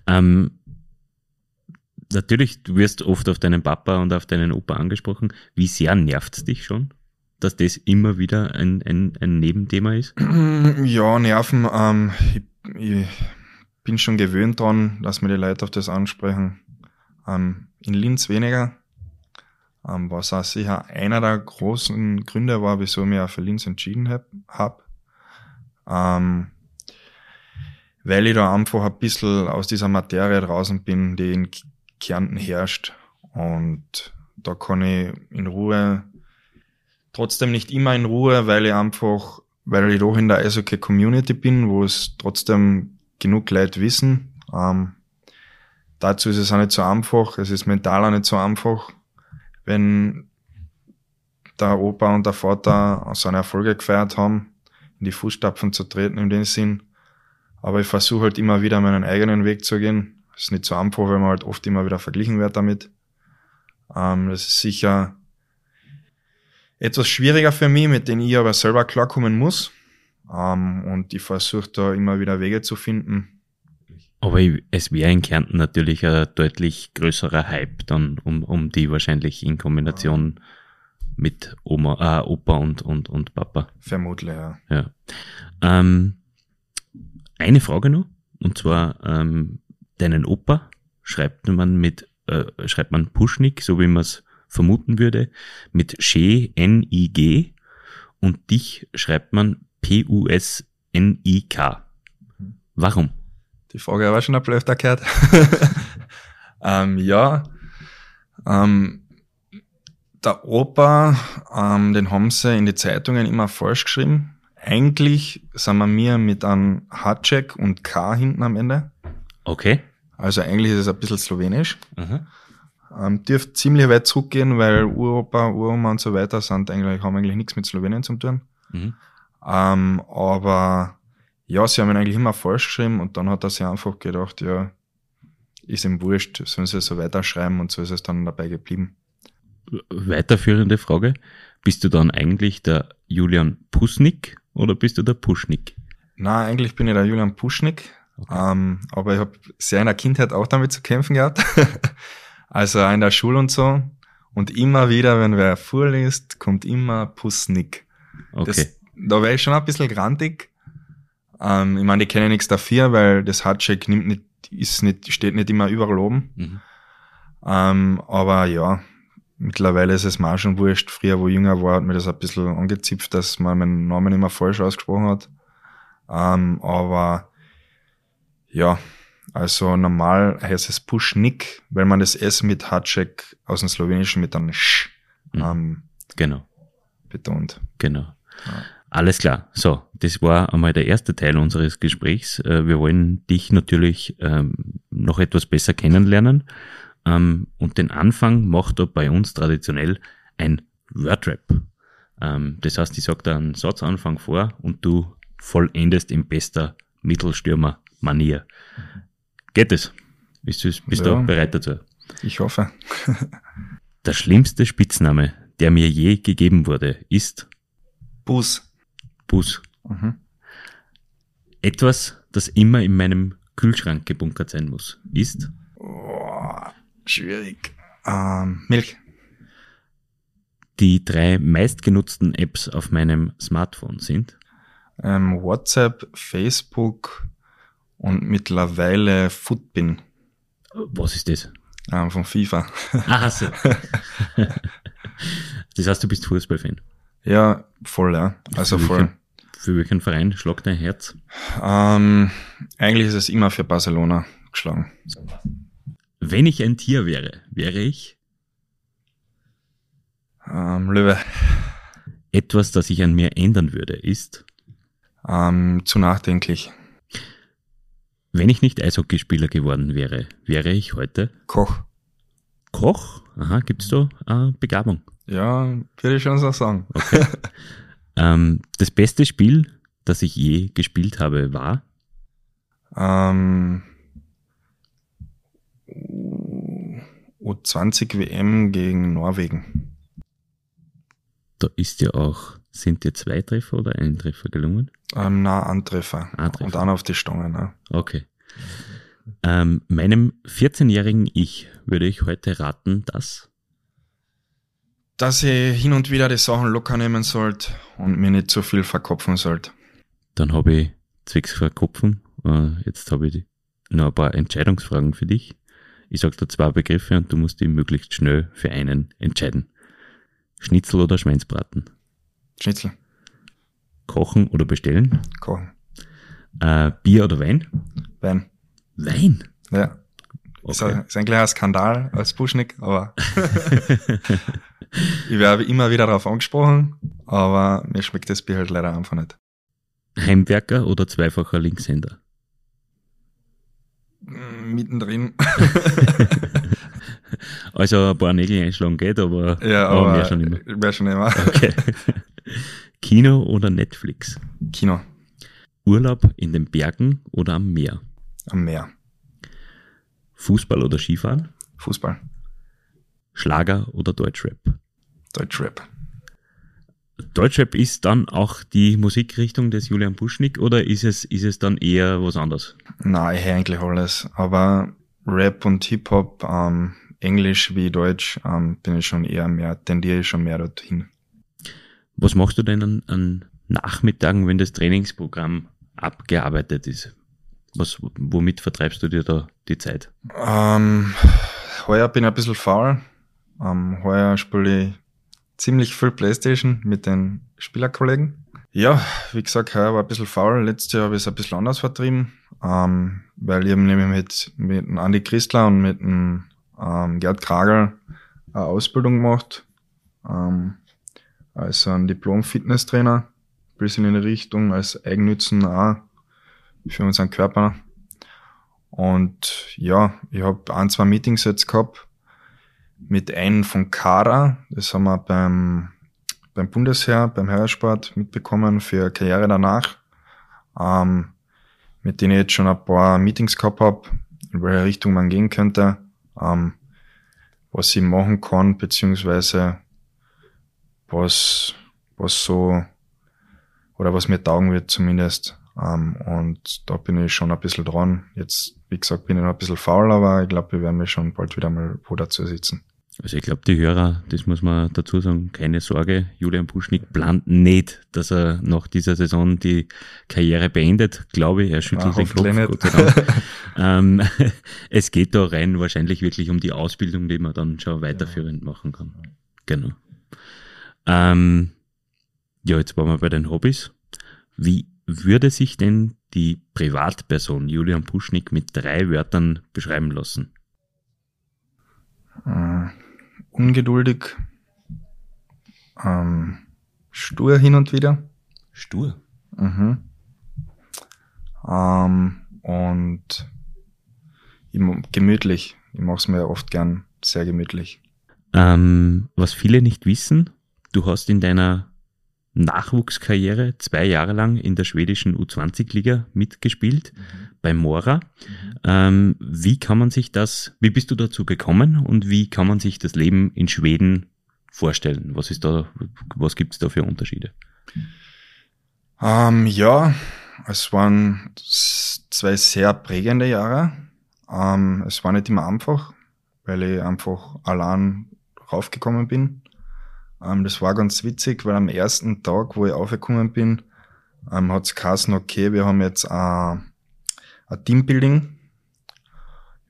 Ähm, natürlich, du wirst oft auf deinen Papa und auf deinen Opa angesprochen. Wie sehr nervt es dich schon, dass das immer wieder ein, ein, ein Nebenthema ist? (clears throat) Ja, Nerven. Ähm, ich, ich bin schon gewöhnt dran, dass mir die Leute auf das ansprechen. Ähm, in Linz weniger, ähm, was auch sicher einer der großen Gründe war, wieso ich mich auch für Linz entschieden habe. Hab. Ähm, weil ich da einfach ein bisschen aus dieser Materie draußen bin, die in Kärnten herrscht. Und da kann ich in Ruhe, trotzdem nicht immer in Ruhe, weil ich einfach, weil ich doch in der Eishockey Community bin, wo es trotzdem genug Leute wissen. Ähm, dazu ist es auch nicht so einfach, es ist mental auch nicht so einfach, wenn der Opa und der Vater seine Erfolge gefeiert haben, in die Fußstapfen zu treten in dem Sinn. Aber ich versuche halt immer wieder meinen eigenen Weg zu gehen. Das ist nicht so einfach, weil man halt oft immer wieder verglichen wird damit. Ähm, das ist sicher etwas schwieriger für mich, mit denen ich aber selber klarkommen muss. Ähm, und ich versuche da immer wieder Wege zu finden. Aber es wäre in Kärnten natürlich ein deutlich größerer Hype dann um, um die wahrscheinlich in Kombination mit Oma, äh, Opa und, und, und Papa. Vermutlich, ja. ja. Ähm, eine Frage noch, und zwar ähm, deinen Opa schreibt man mit, äh, schreibt man Puschnik, so wie man es vermuten würde, mit She, N-I-G und dich schreibt man P-U-S-N-I-K. Warum? Die Frage habe ich schon ein paar öfter gehört. (laughs) ähm, ja, ähm, der Opa, ähm, den haben sie in die Zeitungen immer falsch geschrieben. Eigentlich sind wir mir mit einem Hatschek und K hinten am Ende. Okay. Also eigentlich ist es ein bisschen slowenisch. Mhm. Ähm, dürfte ziemlich weit zurückgehen, weil Uropa, Uroma und so weiter sind eigentlich, haben eigentlich nichts mit Slowenien zu tun. Mhm. Ähm, aber ja, sie haben ihn eigentlich immer falsch geschrieben und dann hat er sich einfach gedacht, ja, ist ihm wurscht, sollen sie so weiterschreiben und so ist es dann dabei geblieben. Weiterführende Frage. Bist du dann eigentlich der Julian Pusnik oder bist du der Puschnik? Na, eigentlich bin ich der Julian Puschnik. Okay. Ähm, aber ich habe sehr in der Kindheit auch damit zu kämpfen gehabt. (laughs) also in der Schule und so. Und immer wieder, wenn wer vorliest, kommt immer Puschnik. Okay. Das, da wäre ich schon ein bisschen grantig. Ähm, ich meine, die kennen nichts dafür, weil das Hardshake nimmt nicht, ist nicht, steht nicht immer überall oben. Mhm. Ähm, aber ja, Mittlerweile ist es mir schon wurscht. Früher, wo ich jünger war, hat mir das ein bisschen angezipft, dass man meinen Namen immer falsch ausgesprochen hat. Ähm, aber ja, also normal heißt es Pushnik, weil man das S mit Hatschek aus dem Slowenischen mit einem Sch mhm. ähm, genau. betont. Genau. Ja. Alles klar. So, das war einmal der erste Teil unseres Gesprächs. Äh, wir wollen dich natürlich ähm, noch etwas besser kennenlernen. Ähm, und den Anfang macht er bei uns traditionell ein Wordrap. Ähm, das heißt, ich sage da einen Satzanfang vor und du vollendest in bester Mittelstürmer-Manier. Geht es? Bist du, bist ja, du bereit dazu? Ich hoffe. (laughs) der schlimmste Spitzname, der mir je gegeben wurde, ist Bus. Bus. Mhm. Etwas, das immer in meinem Kühlschrank gebunkert sein muss, ist Schwierig. Ähm, Milch. Die drei meistgenutzten Apps auf meinem Smartphone sind? Ähm, WhatsApp, Facebook und mittlerweile Footbin. Was ist das? Ähm, von FIFA. Ach so. (laughs) das heißt, du bist Fußballfan? Ja, voll, ja. Also für voll. Welchen, für welchen Verein schlagt dein Herz? Ähm, eigentlich ist es immer für Barcelona geschlagen. Wenn ich ein Tier wäre, wäre ich? Ähm, Löwe. Etwas, das ich an mir ändern würde, ist? Ähm, zu nachdenklich. Wenn ich nicht Eishockeyspieler geworden wäre, wäre ich heute? Koch. Koch? Aha, gibt's da äh, Begabung? Ja, würde ich schon so sagen. Okay. (laughs) ähm, das beste Spiel, das ich je gespielt habe, war? Ähm, U20 WM gegen Norwegen. Da ist ja auch, sind dir zwei Treffer oder ein Treffer gelungen? Ähm, na, ein Treffer. Treffer. Und dann auf die Stange. Ne? Okay. Ähm, meinem 14-jährigen Ich würde ich heute raten, dass? Dass ich hin und wieder die Sachen locker nehmen sollte und mir nicht zu viel verkopfen sollte. Dann habe ich zwecks verkopfen, äh, jetzt habe ich noch ein paar Entscheidungsfragen für dich. Ich sage dir zwei Begriffe und du musst dich möglichst schnell für einen entscheiden. Schnitzel oder Schweinsbraten? Schnitzel. Kochen oder bestellen? Kochen. Äh, Bier oder Wein? Wein. Wein? Ja. Ist, ein, ist eigentlich ein Skandal als Buschnick, aber (laughs) ich werde immer wieder darauf angesprochen, aber mir schmeckt das Bier halt leider einfach nicht. Heimwerker oder zweifacher Linkshänder? Mm, Mittendrin. (laughs) Also ein paar Nägel einschlagen geht, aber, ja, aber aber mehr schon immer. Mehr schon immer. Okay. (laughs) Kino oder Netflix? Kino. Urlaub in den Bergen oder am Meer? Am Meer. Fußball oder Skifahren? Fußball. Schlager oder Deutschrap? Deutschrap. Deutschrap ist dann auch die Musikrichtung des Julian Puschnick oder ist es, ist es dann eher was anderes? Nein, ich höre eigentlich alles. Aber Rap und Hip-Hop, ähm, Englisch wie Deutsch, ähm, bin ich schon eher mehr, tendiere ich schon mehr dorthin. Was machst du denn an, an Nachmittagen, wenn das Trainingsprogramm abgearbeitet ist? Was, womit vertreibst du dir da die Zeit? Ähm, heuer bin ich ein bisschen faul. Ähm, heuer spiele ich ziemlich viel Playstation mit den Spielerkollegen. Ja, wie gesagt, heuer war ein bisschen faul. Letztes Jahr habe ich es ein bisschen anders vertrieben, ähm, weil ich nämlich mit, mit dem Andi Christler und mit dem ähm, Gerd Kragel eine Ausbildung gemacht. Ähm, als ein Diplom-Fitnesstrainer. Ein bisschen in die Richtung, als Eigennützen auch für unseren Körper. Und ja, ich habe ein, zwei Meetings jetzt gehabt mit einem von Kara. Das haben wir beim, beim Bundesheer, beim Heersport mitbekommen für Karriere danach. Ähm, mit denen ich jetzt schon ein paar Meetings gehabt habe, in welche Richtung man gehen könnte, ähm, was ich machen kann, beziehungsweise was, was so, oder was mir taugen wird zumindest. Ähm, und da bin ich schon ein bisschen dran. Jetzt, wie gesagt, bin ich noch ein bisschen faul, aber ich glaube, wir werden mir schon bald wieder mal wo dazu sitzen. Also ich glaube, die Hörer, das muss man dazu sagen, keine Sorge, Julian Puschnick plant nicht, dass er nach dieser Saison die Karriere beendet, glaube ich, er schüttelt Ja, den Kopf, Gott (laughs) ähm, (laughs) es geht da rein wahrscheinlich wirklich um die Ausbildung, die man dann schon weiterführend machen kann. Genau. Ähm, ja, jetzt waren wir bei den Hobbys. Wie würde sich denn die Privatperson Julian Puschnick mit drei Wörtern beschreiben lassen? Äh, ungeduldig, ähm, stur hin und wieder. Stur. Mhm. Ähm, und gemütlich. Ich mache es mir oft gern sehr gemütlich. Ähm, was viele nicht wissen, du hast in deiner Nachwuchskarriere zwei Jahre lang in der schwedischen U20-Liga mitgespielt, bei Mora. Ähm, wie kann man sich das, wie bist du dazu gekommen und wie kann man sich das Leben in Schweden vorstellen? Was ist da, was gibt's da für Unterschiede? Ähm, ja, es waren zwei sehr prägende Jahre. Ähm, es war nicht immer einfach, weil ich einfach allein raufgekommen bin. Ähm, das war ganz witzig, weil am ersten Tag, wo ich aufgekommen bin, ähm, hat's geheißen, okay, wir haben jetzt äh, ein Teambuilding.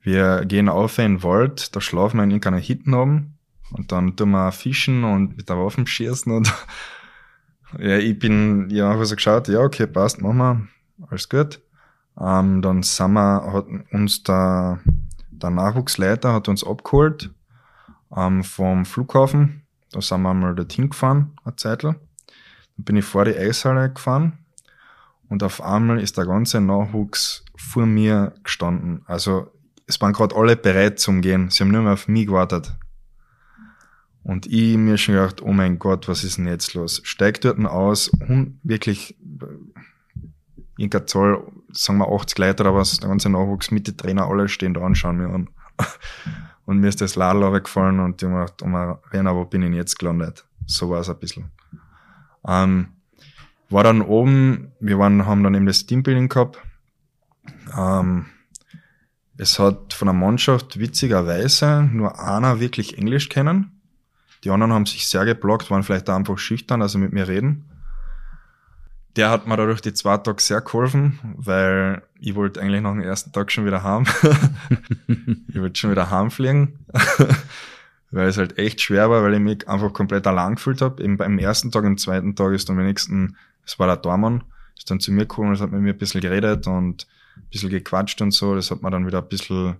Wir gehen auf in den Wald, da schlafen wir in irgendeiner Hitten haben und dann tun wir fischen und mit der Waffen schießen und (laughs) ja, ich bin, ja, habe so geschaut, ja, okay, passt, machen wir, alles gut. Ähm, dann sind wir, hat uns der, der Nachwuchsleiter hat uns abgeholt ähm, vom Flughafen. Da sind wir mal dorthin gefahren, eine Zeit lang. Dann bin ich vor die Eishalle gefahren und auf einmal ist der ganze Nachwuchs vor mir gestanden. Also es waren gerade alle bereit zum Gehen. Sie haben nur mehr auf mich gewartet. Und ich mir schon gedacht, oh mein Gott, was ist denn jetzt los? Steigt dort aus, wirklich äh, irgendein Zahl, sagen wir 80 Leute oder was, der ganze Nachwuchs mit den Trainer, alle stehen da und schauen mir an. (laughs) Und mir ist das Ladel weggefallen und ich hab mir gedacht, oh mein Renner, wo bin ich jetzt gelandet? So war es ein bisschen. Ähm, war dann oben, wir waren, haben dann eben das Teambuilding gehabt. Ähm, es hat von der Mannschaft witzigerweise nur einer wirklich Englisch kennen. Die anderen haben sich sehr geblockt, waren vielleicht einfach schüchtern, also mit mir reden. der hat mir dadurch die zwei Tage sehr geholfen, weil ich wollte eigentlich nach dem ersten Tag schon wieder heim. (laughs) ich wollte schon wieder heimfliegen, (laughs) weil es halt echt schwer war, weil ich mich einfach komplett allein gefühlt habe. Eben beim ersten Tag, im zweiten Tag ist dann wenigstens, es war der Dormann, ist dann zu mir gekommen und hat mit mir ein bisschen geredet und ein bisschen gequatscht und so. Das hat mir dann wieder ein bisschen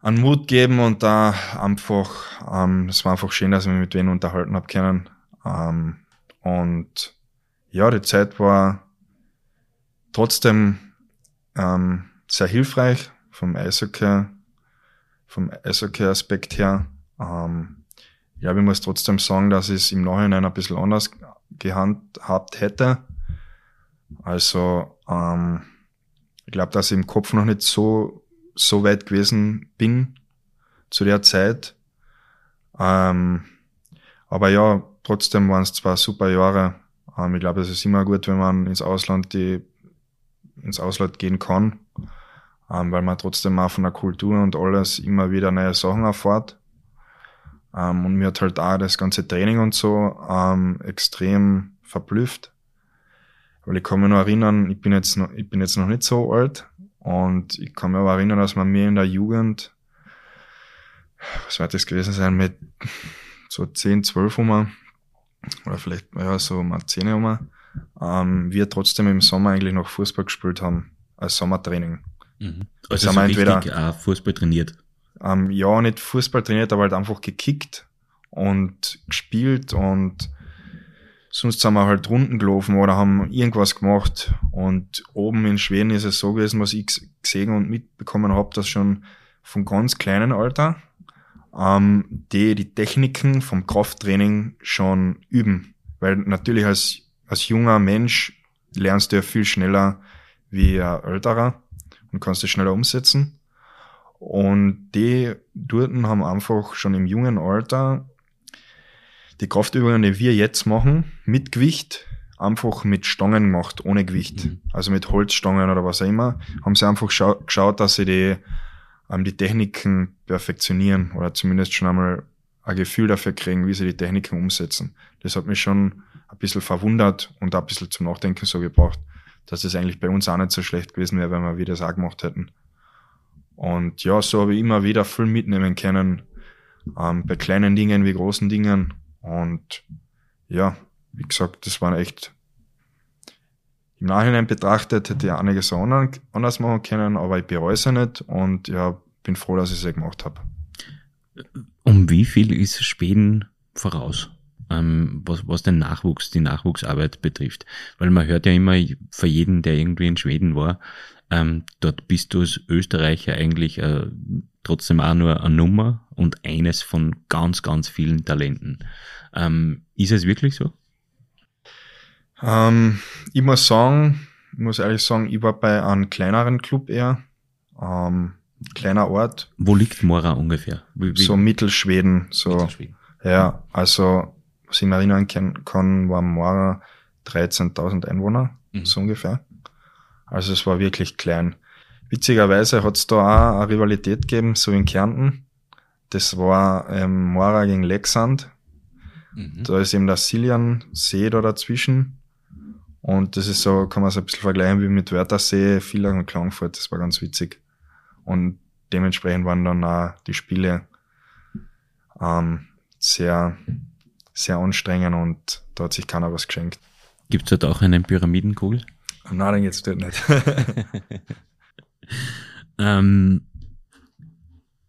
an Mut geben und da einfach, ähm, es war einfach schön, dass ich mich mit denen unterhalten habe können. Ähm, und ja, die Zeit war trotzdem ähm, sehr hilfreich vom Eishockey, vom Eishockey-Aspekt her. Ähm, ja, ich muss trotzdem sagen, dass ich es im Nachhinein ein bisschen anders gehandhabt hätte. Also ähm, ich glaube, dass ich im Kopf noch nicht so so weit gewesen bin zu der Zeit. Ähm, aber ja, trotzdem waren es zwei super Jahre. Ähm, ich glaube, es ist immer gut, wenn man ins Ausland die, ins Ausland gehen kann, ähm, weil man trotzdem auch von der Kultur und alles immer wieder neue Sachen erfährt. Ähm, und mir hat halt auch das ganze Training und so ähm, extrem verblüfft. Weil ich kann mich noch erinnern, ich bin jetzt noch, ich bin jetzt noch nicht so alt, und ich kann mich aber erinnern, dass man mir in der Jugend, was wird das gewesen sein, mit so 10, 12 um, oder vielleicht ja, so um 10 um, ähm, wir trotzdem im Sommer eigentlich noch Fußball gespielt haben, als Sommertraining. Mhm. Also so entweder, auch Fußball trainiert? Ähm, ja, nicht Fußball trainiert, aber halt einfach gekickt und gespielt und Sonst sind wir halt Runden gelaufen oder haben irgendwas gemacht. Und oben in Schweden ist es so gewesen, was ich gesehen und mitbekommen habe, dass schon von ganz kleinen Alter ähm, die die Techniken vom Krafttraining schon üben. Weil natürlich als, als junger Mensch lernst du ja viel schneller wie ein älterer und kannst es schneller umsetzen. Und die Durten haben einfach schon im jungen Alter die Kraftübungen, die wir jetzt machen, mit Gewicht, einfach mit Stangen gemacht, ohne Gewicht. Mhm. Also mit Holzstangen oder was auch immer, haben sie einfach geschaut, dass sie die, ähm, die Techniken perfektionieren oder zumindest schon einmal ein Gefühl dafür kriegen, wie sie die Techniken umsetzen. Das hat mich schon ein bisschen verwundert und ein bisschen zum Nachdenken so gebracht, dass es eigentlich bei uns auch nicht so schlecht gewesen wäre, wenn wir wieder das auch gemacht hätten. Und ja, so habe ich immer wieder viel mitnehmen können, ähm, bei kleinen Dingen wie großen Dingen und ja, wie gesagt, das war echt im Nachhinein betrachtet hätte ich einiges anders machen können, aber ich bereue es ja nicht und ja, bin froh, dass ich es gemacht habe. Um wie viel ist Schweden voraus, ähm, was, was den Nachwuchs, die Nachwuchsarbeit betrifft? Weil man hört ja immer für jeden, der irgendwie in Schweden war, ähm, dort bist du als Österreicher eigentlich äh, trotzdem auch nur eine Nummer und eines von ganz, ganz vielen Talenten. Ähm, ist es wirklich so? Ähm, ich muss sagen, ich muss ehrlich sagen, ich war bei einem kleineren Club eher. Ähm, kleiner Ort. Wo liegt Mora ungefähr? Wie, wie? So Mittelschweden. So. Mittelschweden. Ja, also, was ich mir erinnern kann, war Mora 13.000 Einwohner, mhm. so ungefähr. Also es war wirklich klein. Witzigerweise hat es da auch eine Rivalität gegeben, so in Kärnten. Das war ähm, Mora gegen Lexand. Mhm. Da ist eben der Siljan-See da dazwischen. Und das ist so, kann man so ein bisschen vergleichen wie mit Wörthersee, Villach und Klangfurt. Das war ganz witzig. Und dementsprechend waren dann auch die Spiele ähm, sehr, sehr anstrengend und da hat sich keiner was geschenkt. Gibt es dort auch einen Pyramidenkugel? Nein, den jetzt dort nicht. ähm,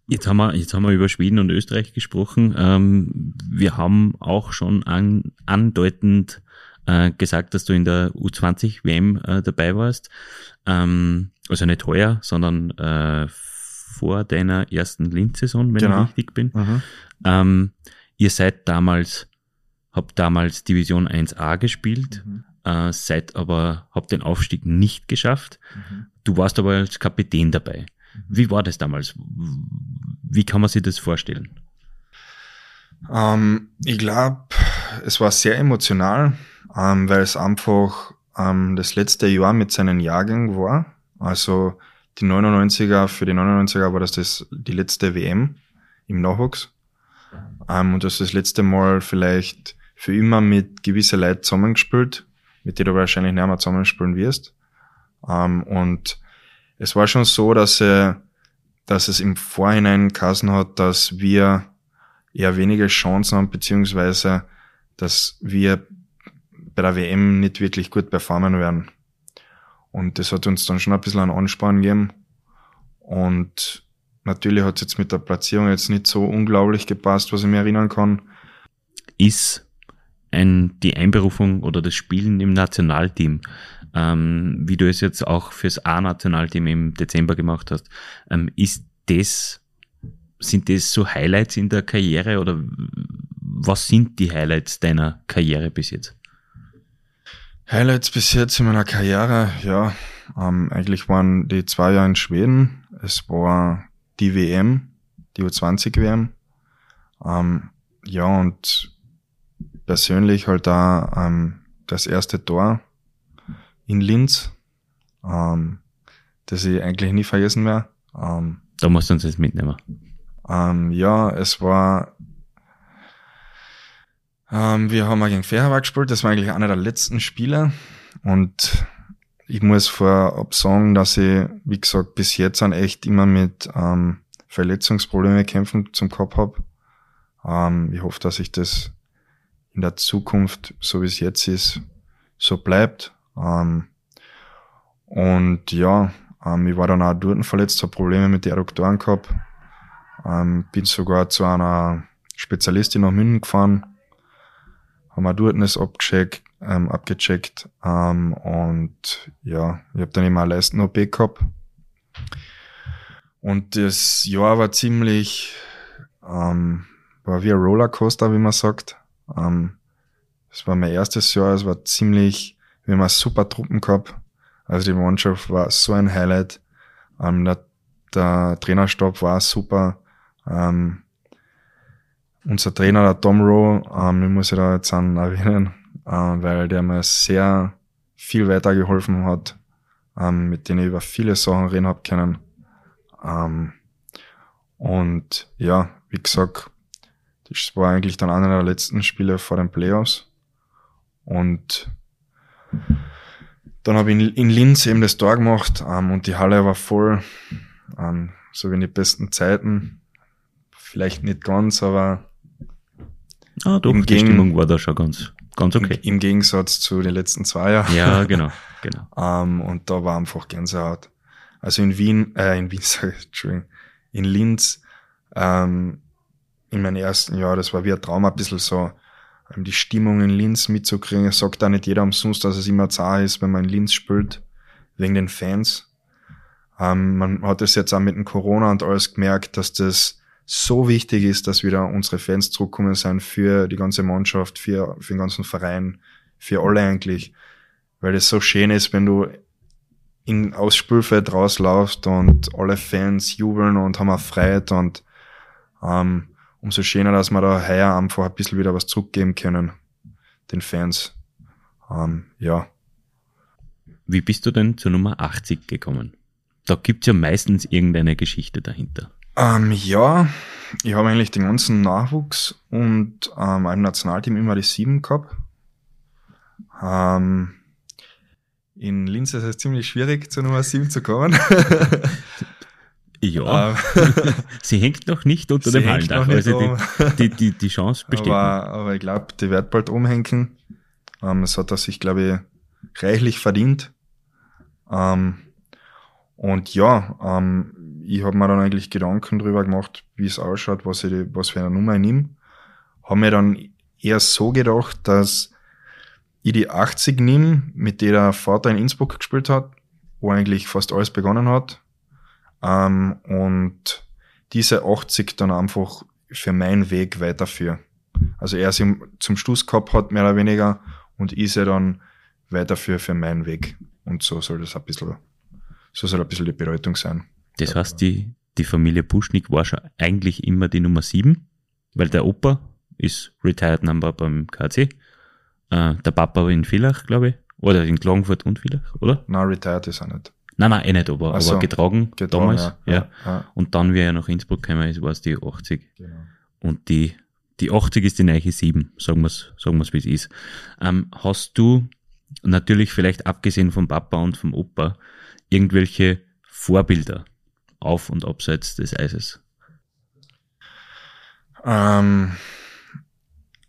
Jetzt haben wir, jetzt haben wir über Schweden und Österreich gesprochen. Ähm, wir haben auch schon an, andeutend äh, gesagt, dass du in der U20 WM äh, dabei warst. Ähm, also nicht heuer, sondern äh, vor deiner ersten Linz-Saison, wenn genau. ich richtig bin. Mhm. Ähm, ihr seid damals, habt damals Division 1a gespielt, mhm. Äh, seid aber, habt den Aufstieg nicht geschafft. Mhm. Du warst aber als Kapitän dabei. Wie war das damals? Wie kann man sich das vorstellen? Ähm, ich glaube, es war sehr emotional, ähm, weil es einfach ähm, das letzte Jahr mit seinen Jahrgängen war. Also die 99er, für die 99er war das, das die letzte WM im Nachwuchs. Ähm, und das ist das letzte Mal vielleicht für immer mit gewisser Leid zusammengespielt, mit denen du wahrscheinlich nicht mehr zusammenspielen wirst. Ähm, und es war schon so, dass, äh, dass es im Vorhinein kassen hat, dass wir eher weniger Chancen haben, beziehungsweise dass wir bei der WM nicht wirklich gut performen werden. Und das hat uns dann schon ein bisschen einen Ansporn gegeben. Und natürlich hat es jetzt mit der Platzierung jetzt nicht so unglaublich gepasst, was ich mir erinnern kann. Ist ein, die Einberufung oder das Spielen im Nationalteam, ähm, wie du es jetzt auch fürs A-Nationalteam im Dezember gemacht hast, ähm, ist das, sind das so Highlights in der Karriere oder was sind die Highlights deiner Karriere bis jetzt? Highlights bis jetzt in meiner Karriere, ja, ähm, eigentlich waren die zwei Jahre in Schweden. Es war die WM, die U20-WM. Ähm, ja, und persönlich halt da ähm, das erste Tor in Linz, ähm, das ich eigentlich nie vergessen werde. Ähm, da musst du uns jetzt mitnehmen. Ähm, ja, es war ähm, wir haben auch gegen Ferhauer gespielt, das war eigentlich einer der letzten Spiele. Und ich muss vorab sagen, dass ich, wie gesagt, bis jetzt an echt immer mit ähm, Verletzungsproblemen kämpfen zum Kopf habe. Ähm, ich hoffe, dass ich das in der Zukunft, so wie es jetzt ist, so bleibt. Ähm, und ja, ähm, ich war dann auch dort verletzt, habe Probleme mit den Adduktoren gehabt. Ähm, bin sogar zu einer Spezialistin nach München gefahren, haben wir dort das abgecheckt, ähm, abgecheckt ähm, und ja, ich habe dann immer eine Leisten-OP gehabt. Und das Jahr war ziemlich, ähm, war wie ein Rollercoaster, wie man sagt. Ähm, es war mein erstes Jahr, es war ziemlich, wir haben super Truppen gehabt. Also die Mannschaft war so ein Highlight. Ähm, der, der Trainerstab war super. Ähm, unser Trainer, der Tom Rowe, ähm, ich muss ich da jetzt an erwähnen, äh, weil der mir sehr viel weitergeholfen hat, ähm, mit denen ich über viele Sachen reden hab können. Ähm, und ja, wie gesagt, das war eigentlich dann einer der letzten Spiele vor den Playoffs. Und dann habe ich in, in Linz eben das Tor gemacht ähm, und die Halle war voll, ähm, so wie in die besten Zeiten. Vielleicht nicht ganz, aber Ah, doch, Im die Stimmung war da schon ganz, ganz okay. Im, Im, Gegensatz zu den letzten zwei Jahren. Ja, genau, genau. (laughs) ähm, und da war einfach Gänsehaut. Also in Wien, äh, in Wien, (laughs) ich, Entschuldigung, in Linz, ähm, in meinem ersten Jahr, das war wie ein Traum, ein bisschen so, ähm, die Stimmung in Linz mitzukriegen. Es sagt auch nicht jeder umsonst, dass es immer zart ist, wenn man in Linz spielt, wegen den Fans. Ähm, man hat es jetzt auch mit dem Corona und alles gemerkt, dass das so wichtig ist, dass wieder unsere Fans zurückkommen sein für die ganze Mannschaft, für, für den ganzen Verein, für alle eigentlich. Weil es so schön ist, wenn du in, aus Spielfeld rauslaufst und alle Fans jubeln und haben auch Freude und ähm, umso schöner, dass wir da heuer einfach ein bisschen wieder was zurückgeben können, den Fans. Ähm, ja. Wie bist du denn zur Nummer 80 gekommen? Da gibt's ja meistens irgendeine Geschichte dahinter. Ähm, ja, ich habe eigentlich den ganzen Nachwuchs und ähm, im Nationalteam immer die sieben gehabt. Ähm, in Linz ist es ziemlich schwierig, zur Nummer sieben zu kommen. (laughs) ja, ähm, (laughs) sie hängt noch nicht unter dem Hallendach, also die, die, die, die Chance (laughs) besteht. Aber, aber ich glaube, die wird bald umhängen. Ähm, das hat er sich, glaube ich, reichlich verdient. Ähm, und ja, ähm, ich habe mir dann eigentlich Gedanken drüber gemacht, wie es ausschaut, was, ich, was für eine Nummer ich nehme. Habe mir dann eher so gedacht, dass ich die 80 nehme, mit der der Vater in Innsbruck gespielt hat, wo eigentlich fast alles begonnen hat. Ähm, und diese 80 dann einfach für meinen Weg weiterführe. Also er sie zum Schluss gehabt hat, mehr oder weniger, und ich sie dann weiterführe für meinen Weg. Und so soll das ein bisschen, so soll ein bisschen die Bedeutung sein. Das heißt, die, die Familie Puschnik war schon eigentlich immer die Nummer 7, weil der Opa ist Retired Number beim KC. Äh, der Papa war in Villach, glaube ich. Oder in Klagenfurt und Villach, oder? Nein, retired ist er nicht. Nein, nein, eh nicht, aber, so, aber getragen, getragen, damals. Ja, ja. ja, Und dann, wie er nach Innsbruck gekommen ist, war es die 80. Genau. Und die, die 80 ist die neue 7, sagen wir es, sagen wir's, wie es ist. Ähm, hast du natürlich vielleicht abgesehen vom Papa und vom Opa, irgendwelche Vorbilder auf und abseits des Eises? Ähm,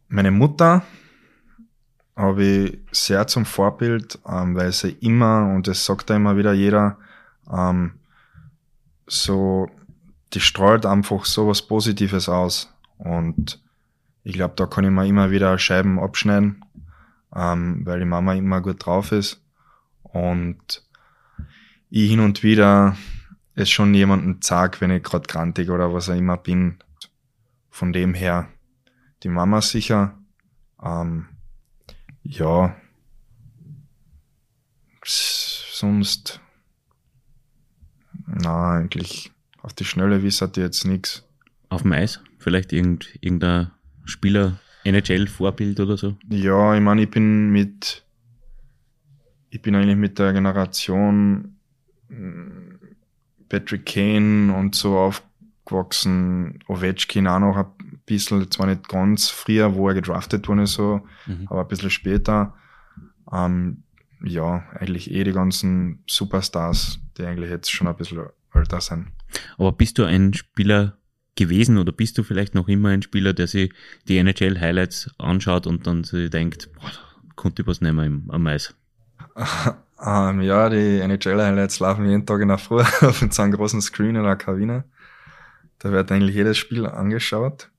meine Mutter habe ich sehr zum Vorbild, ähm, weil sie immer, und das sagt ja immer wieder jeder, ähm, so, die strahlt einfach so was Positives aus. Und ich glaube, da kann ich mir immer wieder Scheiben abschneiden, ähm, weil die Mama immer gut drauf ist. Und ich hin und wieder es schon jemanden sag, wenn ich gerade krantig oder was auch immer bin. Von dem her die Mama sicher. Ähm, ja. Sonst. Na, eigentlich auf die Schnelle wissert jetzt nichts. Auf dem Eis? Vielleicht irgend, irgendein Spieler, NHL-Vorbild oder so? Ja, ich meine, ich bin mit, ich bin eigentlich mit der Generation mm, Patrick Kane und so aufgewachsen, Ovechkin auch noch bisschen, zwar nicht ganz früher, wo er gedraftet wurde, so, mhm. aber ein bisschen später. Ähm, ja, eigentlich eh die ganzen Superstars, die eigentlich jetzt schon ein bisschen älter sind. Aber bist du ein Spieler gewesen oder bist du vielleicht noch immer ein Spieler, der sich die NHL-Highlights anschaut und dann sich denkt, boah, konnte ich was nehmen im, am Eis? (laughs) ähm, ja, die NHL-Highlights laufen jeden Tag in der Früh (laughs) auf so einem großen Screen in der Kabine. Da wird eigentlich jedes Spiel angeschaut.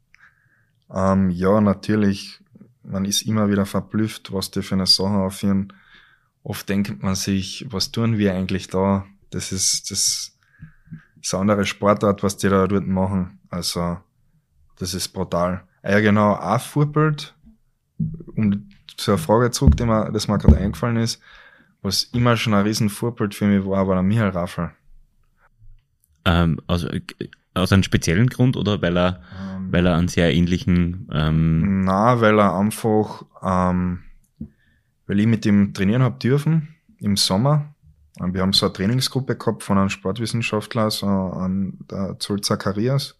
Ähm, ja, natürlich, man ist immer wieder verblüfft, was die für eine Sache aufführen. Oft denkt man sich, was tun wir eigentlich da? Das ist, das ist eine andere Sportart, was die da dort machen. Also, das ist brutal. Ah ja, genau, auch Vorbild, um zur Frage zurück, die mir, das mir gerade eingefallen ist, was immer schon ein riesen für mich war, war der Michael Raffel. Ähm, also, aus einem speziellen Grund oder weil er, ähm, weil er einen sehr ähnlichen, ähm Na, weil er einfach, ähm, weil ich mit ihm trainieren hab dürfen im Sommer wir haben so eine Trainingsgruppe gehabt von einem Sportwissenschaftler, so an der Zoll Zacharias,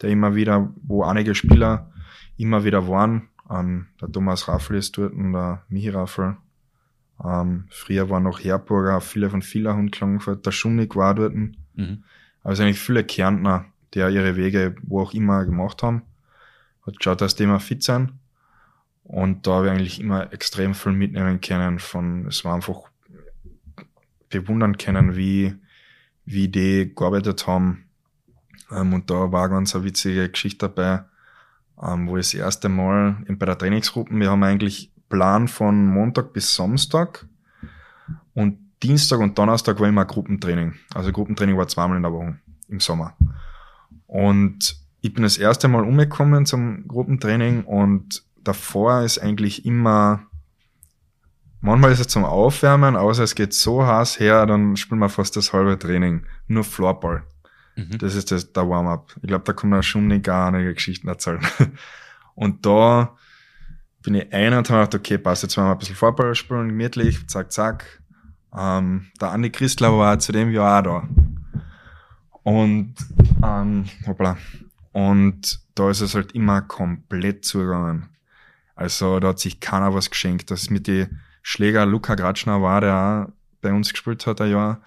der immer wieder, wo einige Spieler immer wieder waren. Um, der Thomas Raffel ist dort und der Michi Raffel. Um, früher war noch Herburger, viele von Villahund Klagenfurt, der Schumnik war dort. Mhm. Also eigentlich viele Kärntner, die ihre Wege wo auch immer gemacht haben. Hat geschaut, dass die immer fit sind. Und da habe ich eigentlich immer extrem viel mitnehmen können von, es war einfach bewundern können, wie, wie die gearbeitet haben. Ähm, und da war ganz eine witzige Geschichte dabei, ähm, wo ich das erste Mal bei der Trainingsgruppe, wir haben eigentlich Plan von Montag bis Samstag und Dienstag und Donnerstag war immer Gruppentraining. Also Gruppentraining war zweimal in der Woche im Sommer. Und ich bin das erste Mal umgekommen zum Gruppentraining und davor ist eigentlich immer Manchmal ist es zum Aufwärmen, außer es geht so heiß her, dann spielen wir fast das halbe Training. Nur Floorball. Mhm. Das ist das, der Warm-up. Ich glaube, da kann man schon nicht gar einige Geschichten erzählen. (laughs) Und da bin ich ein und habe gedacht, okay, passt, jetzt mal ein bisschen Floorball spielen, gemütlich, zack, zack. Ähm, der Andi Christler war zu dem Jahr auch da. Und, ähm, hoppla. Und da ist es halt immer komplett zugegangen. Also da hat sich keiner was geschenkt. Das mit die Schläger Luca Gratschner war, der auch bei uns gespielt hat ein Jahr.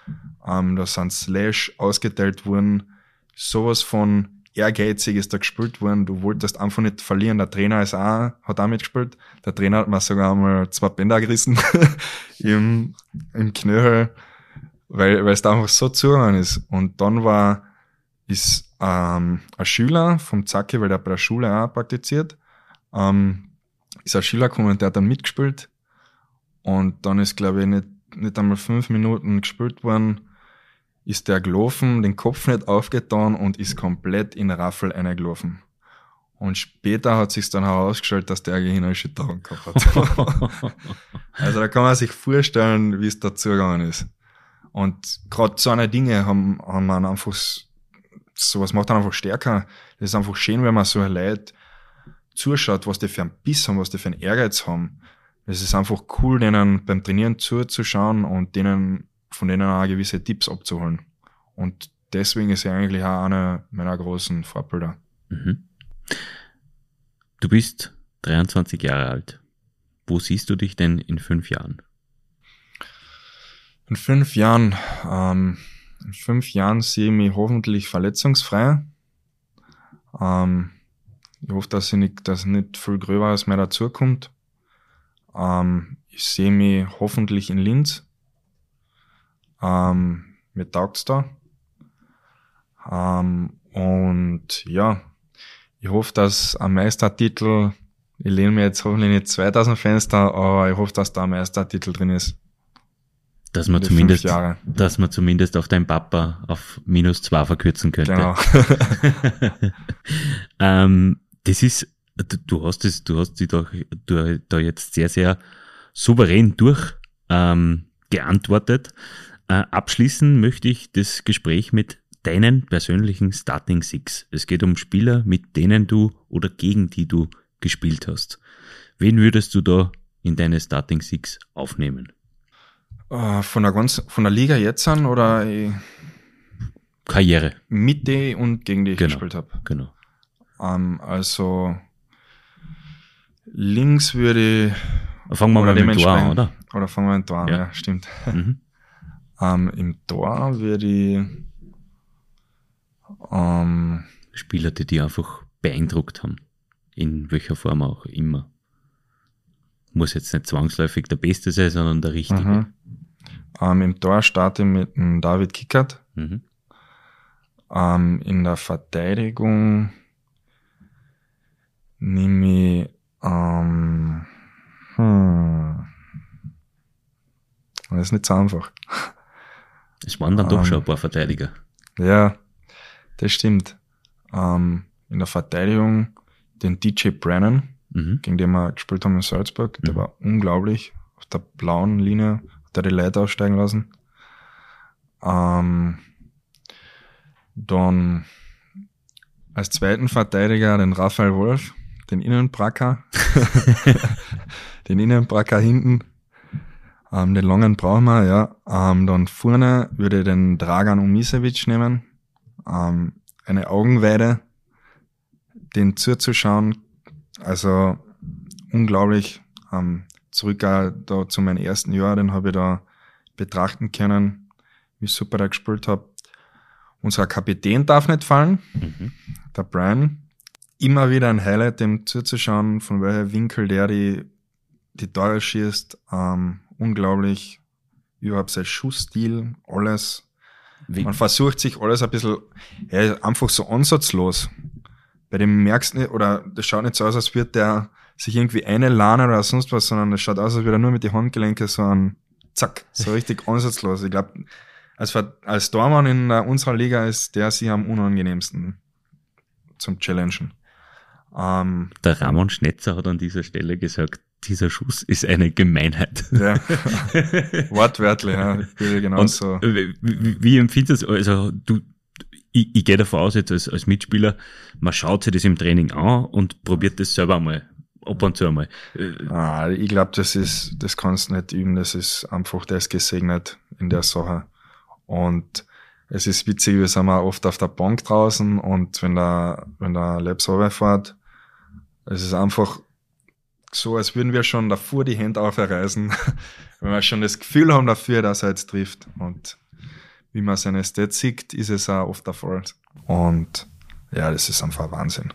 Ähm, da sind Slash ausgeteilt worden. Sowas von ehrgeizig ist da gespielt worden. Du wolltest einfach nicht verlieren. Der Trainer ist auch, hat auch mitgespielt. Der Trainer hat mir sogar einmal zwei Bänder gerissen (laughs) im, im Knöchel, weil, weil es da einfach so zugegangen ist. Und dann war, ist ähm, ein Schüler vom Zacke, weil der bei der Schule auch praktiziert, ähm, ist ein Schüler gekommen, der hat dann mitgespielt und dann ist, glaube ich, nicht, nicht einmal fünf Minuten gespielt worden, ist der gelaufen, den Kopf nicht aufgetan und ist komplett in Raffel eingelaufen. Und später hat sich dann herausgestellt, dass der Gehirnerschütterung gehabt hat. (laughs) also da kann man sich vorstellen, wie es dazu gegangen ist. Und gerade so eine Dinge haben, haben man einfach, sowas macht dann einfach stärker. Das ist einfach schön, wenn man so Leute zuschaut, was die für einen Biss haben, was die für einen Ehrgeiz haben es ist einfach cool, denen beim Trainieren zuzuschauen und denen von denen auch gewisse Tipps abzuholen. Und deswegen ist er eigentlich auch einer meiner großen Vorbilder. Mhm. Du bist 23 Jahre alt. Wo siehst du dich denn in fünf Jahren? In fünf Jahren, ähm, in fünf Jahren sehe ich mich hoffentlich verletzungsfrei. Ähm, ich hoffe, dass, ich nicht, dass nicht viel Gröberes mehr dazukommt. Ähm, ich sehe mich hoffentlich in Linz. Ähm, mir taugt's da. Ähm, und ja, ich hoffe, dass am Meistertitel, ich lehne mir jetzt hoffentlich nicht 2000 Fenster, aber ich hoffe, dass da ein Meistertitel drin ist. Dass man, zumindest, dass man zumindest auf deinen Papa auf minus zwei verkürzen könnte. Genau. (laughs) ähm, das ist, du hast es, du hast sie doch du, da jetzt sehr, sehr souverän durch ähm, geantwortet. Äh, abschließen möchte ich das Gespräch mit deinen persönlichen Starting Six. Es geht um Spieler, mit denen du oder gegen die du gespielt hast. Wen würdest du da in deine Starting Six aufnehmen? Uh, von, der ganz, von der Liga jetzt an oder Karriere? Mit die und gegen die ich genau, gespielt habe. Genau. Ähm, also links würde Fangen wir mal mit dem Tor an, oder? Oder fangen wir mit Tor an, ja, ja stimmt. Mhm. Ähm, Im Tor würde ich um, Spieler, die die einfach beeindruckt haben. In welcher Form auch immer. Muss jetzt nicht zwangsläufig der Beste sein, sondern der Richtige. Mhm. Um, Im Tor starte ich mit dem David Kickert. Mhm. in der Verteidigung nehme ich ähm, hm. Das ist nicht so einfach. Es waren dann doch ähm, schon ein paar Verteidiger. Ja, das stimmt. Ähm, in der Verteidigung den DJ Brennan, mhm. gegen den wir gespielt haben in Salzburg, der mhm. war unglaublich. Auf der blauen Linie hat er die Leute aussteigen lassen. Ähm, dann als zweiten Verteidiger den Raphael Wolf, den Innenbracker. (laughs) (laughs) den Innenbracker hinten. Ähm, den langen brauchen wir, ja. Ähm, dann vorne würde ich den Dragan Umisevic nehmen. Ähm, eine Augenweide, den zuzuschauen. Also unglaublich. Ähm, zurück da zu meinem ersten Jahr, den habe ich da betrachten können, wie super er gespielt hat. Unser Kapitän darf nicht fallen, mhm. der Brian. Immer wieder ein Highlight, dem zuzuschauen, von welcher Winkel der die die Tore schießt, ähm, unglaublich. Überhaupt sein Schussstil, alles. Wie? Man versucht sich alles ein bisschen, ja, einfach so ansatzlos. Bei dem merkst du nicht, oder das schaut nicht so aus, als würde der sich irgendwie eine Lane oder sonst was, sondern das schaut aus, als würde er nur mit den Handgelenken so ein Zack, so richtig (laughs) ansatzlos. Ich glaube, als, als Dormann in unserer Liga ist der sie am unangenehmsten zum Challengen. Ähm, der Ramon Schnetzer hat an dieser Stelle gesagt, dieser Schuss ist eine Gemeinheit. Ja, (laughs) wortwörtlich, ja, genauso. Wie, wie empfindest du, also du, ich, ich gehe davon aus, jetzt als, als Mitspieler, man schaut sich das im Training an und probiert das selber einmal, ab und zu einmal. Ah, ich glaube, das ist, das kannst du nicht üben, das ist einfach, der ist gesegnet in der Sache. Und es ist witzig, wir sind mal oft auf der Bank draußen und wenn der, wenn der Labs fährt, es ist einfach so, als würden wir schon davor die Hände aufreißen, (laughs) wenn wir schon das Gefühl haben dafür, dass er jetzt trifft. Und wie man seine Stats sieht, ist es auch oft der Fall. Und ja, das ist einfach Wahnsinn.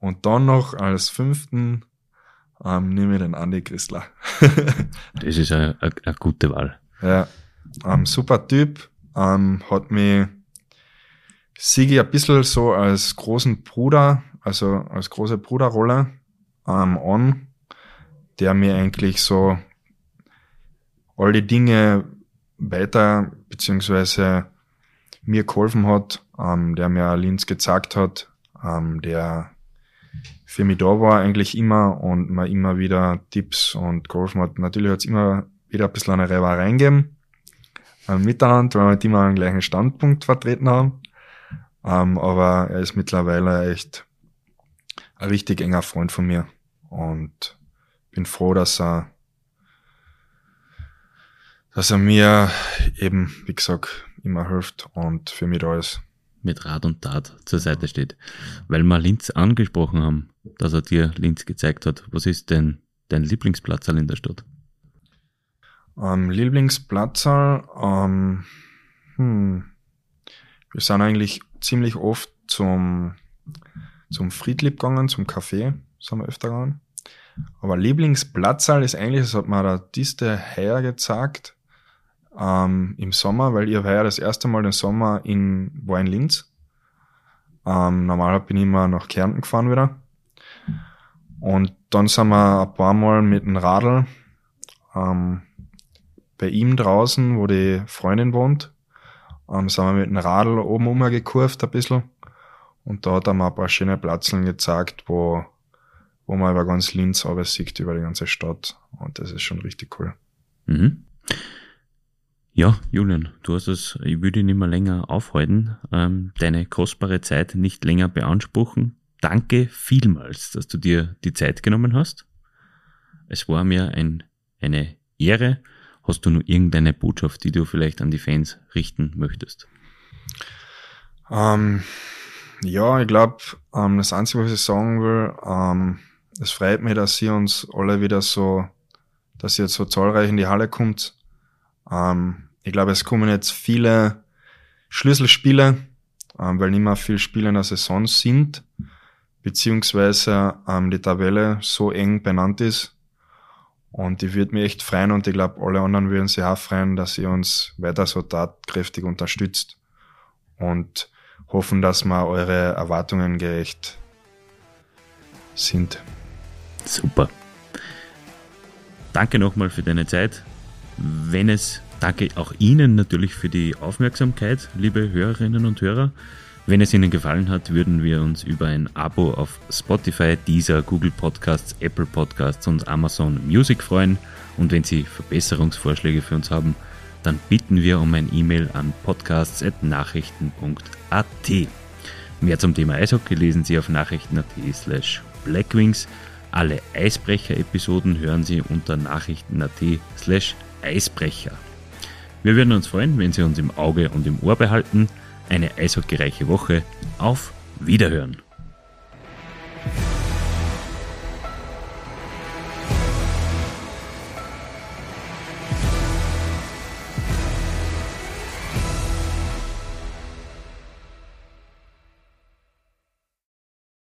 Und dann noch als fünften ähm, nehme ich den Andy Christler. (laughs) das ist eine, eine, eine, gute Wahl. Ja, ähm, super Typ. Ähm, hat mich Sigi ein bisschen so als großen Bruder, also als große Bruderrolle ähm, an, der mir eigentlich so all die Dinge weiter, beziehungsweise mir geholfen hat, ähm, der mir Linz gezeigt hat, ähm, der für mich da war eigentlich immer und mir immer wieder Tipps und geholfen hat. Natürlich hat es immer wieder ein bisschen eine Reiberei gegeben äh, miteinander, weil wir nicht immer einen gleichen Standpunkt vertreten haben. Ähm, aber er ist mittlerweile echt ein richtig enger Freund von mir. Und bin froh, dass er, dass er mir eben, wie gesagt, immer hilft und für mich da ist. Mit Rat und Tat zur Seite steht. Weil wir Linz angesprochen haben, dass er dir Linz gezeigt hat. Was ist denn dein Lieblingsplatz in der Stadt? Ähm, Lieblingsplatzerl, ähm, hm, wir sind eigentlich ziemlich oft zum, zum Friedlieb gegangen, zum Café, sind wir öfter gegangen. Aber Lieblingsplatzerl ist eigentlich, das hat mir der Diste heuer gezeigt, ähm, im Sommer, weil ich heuer das erste Mal den Sommer in, war in Linz. Ähm, normal bin ich immer nach Kärnten gefahren wieder. Und dann sind wir ein paar Mal mit dem Radl ähm, bei ihm draußen, wo die Freundin wohnt, ähm, sind wir mit dem Radl oben umgekurvt ein bisschen. Und da hat er mir ein paar schöne Platzeln gezeigt, wo, wo man über ganz Linz aber sieht, über die ganze Stadt. Und das ist schon richtig cool. Mhm. Ja, Julian, du hast es, ich würde nicht mehr länger aufhalten, ähm, deine kostbare Zeit nicht länger beanspruchen. Danke vielmals, dass du dir die Zeit genommen hast. Es war mir ein, eine Ehre. Hast du nur irgendeine Botschaft, die du vielleicht an die Fans richten möchtest? Ähm, ja, ich glaube, ähm, das Einzige, was ich sagen will, ähm, es freut mich, dass ihr uns alle wieder so, dass ihr jetzt so zahlreich in die Halle kommt. Ähm, ich glaube, es kommen jetzt viele Schlüsselspiele, ähm, weil nicht mehr viele Spiele in der Saison sind, beziehungsweise ähm, die Tabelle so eng benannt ist. Und ich würde mich echt freuen und ich glaube, alle anderen würden sich auch freuen, dass ihr uns weiter so tatkräftig unterstützt und hoffen, dass wir eure Erwartungen gerecht sind. Super. Danke nochmal für deine Zeit. Wenn es Danke auch Ihnen natürlich für die Aufmerksamkeit, liebe Hörerinnen und Hörer. Wenn es Ihnen gefallen hat, würden wir uns über ein Abo auf Spotify, Deezer, Google Podcasts, Apple Podcasts und Amazon Music freuen. Und wenn Sie Verbesserungsvorschläge für uns haben, dann bitten wir um ein E-Mail an podcasts.nachrichten.at. Mehr zum Thema Eishockey lesen Sie auf nachrichten.at slash blackwings. Alle Eisbrecher-Episoden hören Sie unter nachrichten.at slash Eisbrecher. Wir würden uns freuen, wenn Sie uns im Auge und im Ohr behalten. Eine eishockeyreiche Woche. Auf Wiederhören!